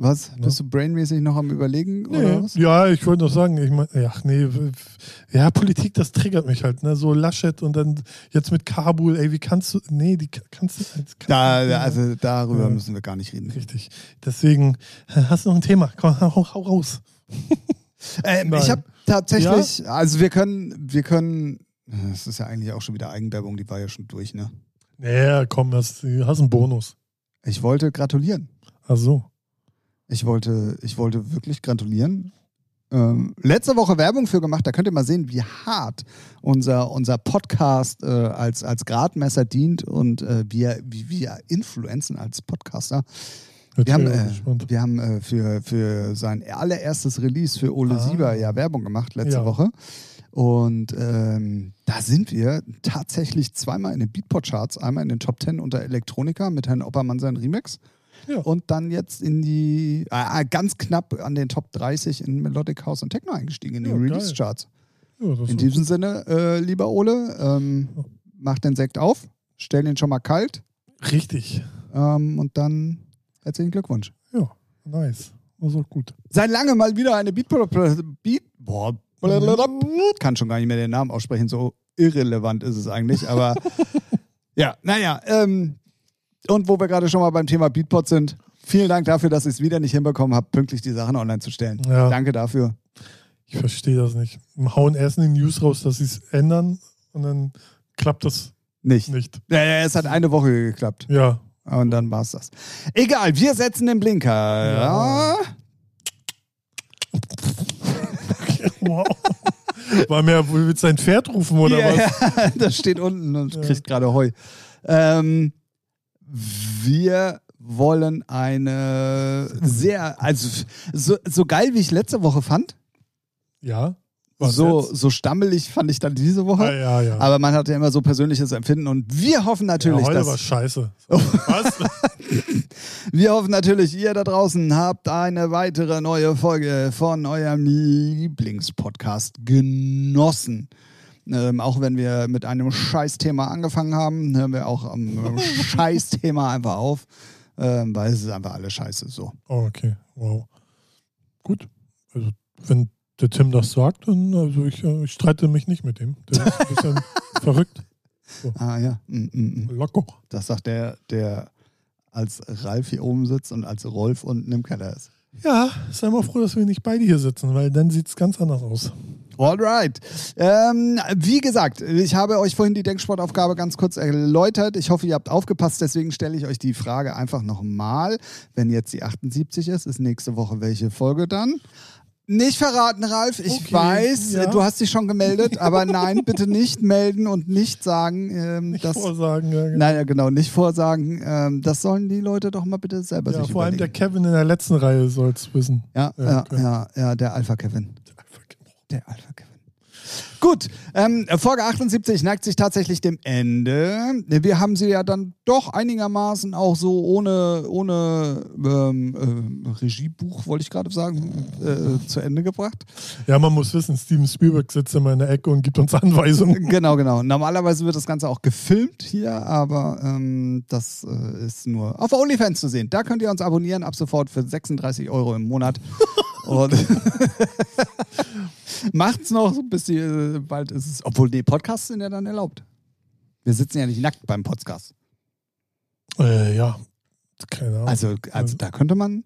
A: Was? Bist du brainmäßig noch am Überlegen? Oder
B: Nee.
A: was?
B: Ja, ich wollte noch sagen, ich meine, ach nee, ja, Politik, das triggert mich halt, ne? So Laschet und dann jetzt mit Kabul, ey, wie kannst du, nee, die ka- kannst du, kannst
A: Da,
B: du nicht,
A: also darüber
B: Ja.
A: müssen wir gar nicht reden.
B: Richtig. Deswegen, äh, hast du noch ein Thema? Komm, hau, hau raus. <laughs>
A: Ähm, ich habe tatsächlich, also wir können, wir können, das ist ja eigentlich auch schon wieder Eigenwerbung, die war ja schon durch, ne?
B: Nee, komm, das, du hast einen Bonus.
A: Ich wollte gratulieren.
B: Ach so.
A: Ich wollte, ich wollte wirklich gratulieren. Ähm, letzte Woche Werbung für gemacht, da könnt ihr mal sehen, wie hart unser, unser Podcast äh, als, als Gradmesser dient und äh, wir, wie wir influenzen als Podcaster. Wir haben, äh, wir haben äh, für, für sein allererstes Release für Ole
B: Ah.
A: Sieber ja Werbung gemacht letzte
B: Ja.
A: Woche. Und ähm, da sind wir tatsächlich zweimal in den Beatport-Charts, einmal in den Top 10 unter Elektronika mit Herrn Oppermann sein Remix
B: Ja.
A: und dann jetzt in die, äh, ganz knapp an den Top 30 in Melodic House und Techno eingestiegen, in
B: Ja,
A: den
B: geil.
A: Release-Charts.
B: Ja,
A: In diesem Sinne, äh, lieber Ole, ähm, mach den Sekt auf, stell ihn schon mal kalt
B: richtig.
A: ähm, und dann herzlichen Glückwunsch.
B: Ja, nice. Das ist auch gut.
A: Seit lange mal wieder eine Beat, Beat boah, kann schon gar nicht mehr den Namen aussprechen, so irrelevant ist es eigentlich, aber <laughs> ja, naja, ähm, und wo wir gerade schon mal beim Thema Beatport sind, vielen Dank dafür, dass ich es wieder nicht hinbekommen habe, pünktlich die Sachen online zu stellen.
B: Ja.
A: Danke dafür.
B: Ich verstehe das nicht. Hauen erst in die News raus, dass sie es ändern und dann klappt das
A: Nicht.
B: nicht.
A: Ja, ja, es hat eine Woche geklappt.
B: Ja.
A: Und dann war's das. Egal, wir setzen den Blinker. Ja. <laughs>
B: Wow. War mehr, willst du ein Pferd rufen oder
A: Ja,
B: was?
A: ja, <laughs> das steht unten und
B: Ja.
A: kriegt gerade Heu. Ähm, wir wollen eine sehr, also so, so geil wie ich letzte Woche fand,
B: Ja.
A: So,
B: jetzt?
A: so stammelig fand ich dann diese Woche.
B: Ah, ja, ja.
A: Aber man hat ja immer so persönliches Empfinden und wir hoffen
B: ja
A: natürlich,
B: heute war
A: dass
B: scheiße. <laughs> Was? <laughs>
A: wir hoffen natürlich, ihr da draußen habt eine weitere neue Folge von eurem Lieblingspodcast genossen. Ähm, auch wenn wir mit einem Scheißthema angefangen haben, hören wir auch am <laughs> Scheißthema einfach auf, ähm, weil es ist einfach alles scheiße so.
B: Oh, okay. Wow. Gut. Also, wenn der Tim das sagt, dann, also ich, äh, ich streite mich nicht mit dem. Der ist ein bisschen <laughs> verrückt.
A: Ah ja, mm, mm, mm.
B: Locker.
A: das sagt der, der als Ralf hier oben sitzt und als Rolf unten im Keller ist.
B: Ja, sei mal froh, dass wir nicht beide hier sitzen, weil dann sieht es ganz anders aus.
A: Alright. Ähm, wie gesagt, ich habe euch vorhin die Denksportaufgabe ganz kurz erläutert. Ich hoffe, ihr habt aufgepasst, deswegen stelle ich euch die Frage einfach nochmal. Wenn jetzt die 78 ist, ist nächste Woche welche Folge dann? Nicht verraten, Ralf. Ich
B: Okay,
A: weiß,
B: ja.
A: du hast dich schon gemeldet, aber nein, bitte nicht melden und nicht sagen, ähm,
B: Nicht
A: dass.
B: vorsagen, ja, genau.
A: Nein, ja, genau, nicht vorsagen. Ähm, das sollen die Leute doch mal bitte selber
B: ja,
A: sich
B: vor allem der
A: überlegen.
B: Kevin in der letzten Reihe soll es wissen.
A: ja,
B: Ja,
A: ja, ja, der Alpha Kevin. Der Alpha Kevin. Gut, ähm, Folge 78 neigt sich tatsächlich dem Ende. Wir haben sie ja dann doch einigermaßen auch so ohne, ohne ähm, äh, Regiebuch, wollte ich gerade sagen, äh, zu Ende gebracht.
B: Ja, man muss wissen, Steven Spielberg sitzt immer in der Ecke und gibt uns Anweisungen. <laughs>
A: Genau, genau. Normalerweise wird das Ganze auch gefilmt hier, aber ähm, das äh, ist nur auf OnlyFans zu sehen. Da könnt ihr uns abonnieren, ab sofort für 36 Euro im Monat. <laughs> Und <laughs> macht's noch, bis die, äh, bald ist es. Obwohl, die Podcasts sind ja dann erlaubt. Wir sitzen ja nicht nackt beim Podcast.
B: Äh, ja, keine Ahnung.
A: Also, also da könnte man,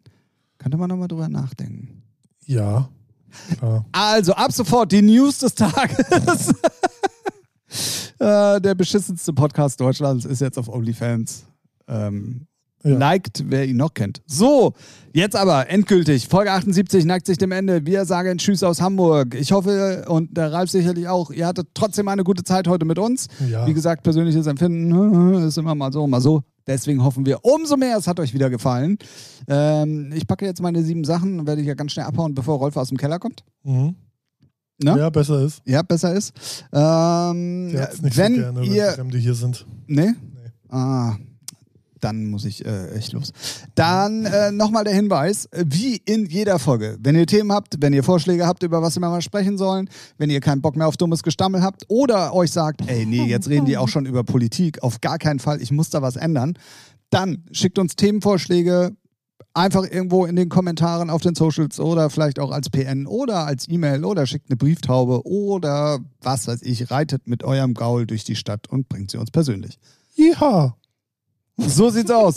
A: könnte man nochmal drüber nachdenken.
B: ja, klar.
A: Also, ab sofort die News des Tages. <laughs> äh, der beschissenste Podcast Deutschlands ist jetzt auf OnlyFans. Ähm,
B: Ja.
A: Liked, wer ihn noch kennt. So, jetzt aber endgültig. Folge 78 neigt sich dem Ende. Wir sagen Tschüss aus Hamburg. Ich hoffe, und der Ralf sicherlich auch, ihr hattet trotzdem eine gute Zeit heute mit uns.
B: Ja.
A: Wie gesagt, persönliches Empfinden <laughs> ist immer mal so, mal so. Deswegen hoffen wir umso mehr, es hat euch wieder gefallen. Ähm, ich packe jetzt meine sieben Sachen und werde ich ja ganz schnell abhauen, bevor Rolf aus dem Keller kommt.
B: Mhm.
A: Ne?
B: Ja, besser ist.
A: Ja, besser ist. Ähm,
B: nicht
A: wenn
B: so gerne, wenn
A: ihr.
B: Fremde hier sind.
A: Nee?
B: Nee.
A: Ah, dann muss ich äh, echt los. Dann äh, nochmal der Hinweis, wie in jeder Folge, wenn ihr Themen habt, wenn ihr Vorschläge habt, über was wir mal sprechen sollen, wenn ihr keinen Bock mehr auf dummes Gestammel habt oder euch sagt, ey, nee, jetzt reden die auch schon über Politik, auf gar keinen Fall, ich muss da was ändern, dann schickt uns Themenvorschläge einfach irgendwo in den Kommentaren auf den Socials oder vielleicht auch als PN oder als E-Mail oder schickt eine Brieftaube oder was weiß ich, reitet mit eurem Gaul durch die Stadt und bringt sie uns persönlich.
B: Ja.
A: So sieht's aus.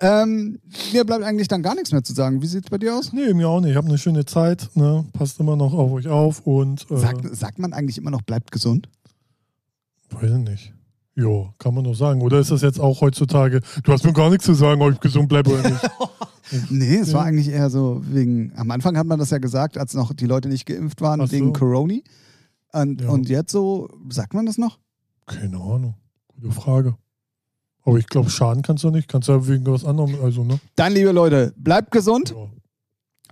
A: ähm, mir bleibt eigentlich dann gar nichts mehr zu sagen. Wie sieht's bei dir aus?
B: Nee, mir auch nicht. Ich habe eine schöne Zeit. Ne? Passt immer noch auf euch auf und. Äh,
A: Sagt, sagt man eigentlich immer noch, bleibt gesund?
B: Weiß ich nicht. Jo, kann man doch sagen. Oder ist das jetzt auch heutzutage? Du hast mir gar nichts zu sagen, ob ich gesund bleibe oder nicht. <laughs>
A: Nee, es war
B: Ja.
A: eigentlich eher so wegen, am Anfang hat man das ja gesagt, als noch die Leute nicht geimpft waren,
B: Ach so.
A: wegen Corona. Und,
B: Ja.
A: und jetzt so, sagt man das noch?
B: Keine Ahnung. Gute Frage. Aber ich glaube, schaden kannst du nicht. Kannst ja wegen was anderem. Also, ne?
A: Dann, liebe Leute, bleibt gesund.
B: Ja.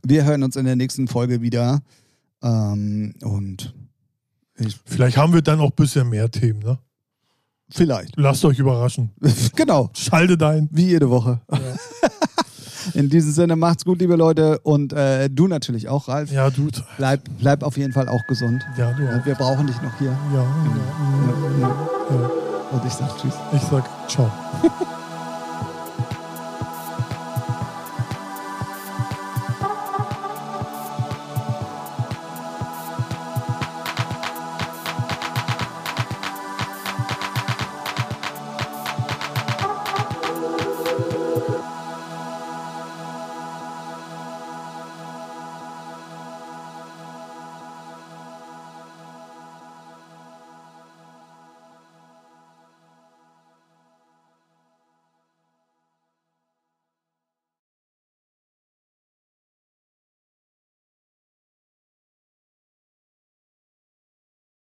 A: Wir hören uns in der nächsten Folge wieder. Ähm, und ich,
B: Vielleicht haben wir dann auch ein bisschen mehr Themen, ne?
A: vielleicht.
B: Lasst euch überraschen. <laughs>
A: genau,
B: Schaltet ein.
A: wie jede Woche. <laughs> In diesem Sinne, macht's gut, liebe Leute. Und äh, du natürlich auch, Ralf.
B: Ja, du.
A: Bleib, bleib auf jeden Fall auch gesund.
B: Ja, du auch.
A: Wir brauchen dich noch hier.
B: Ja, ja, ja, ja.
A: Und ich sag Tschüss.
B: Ich sag ciao. <laughs>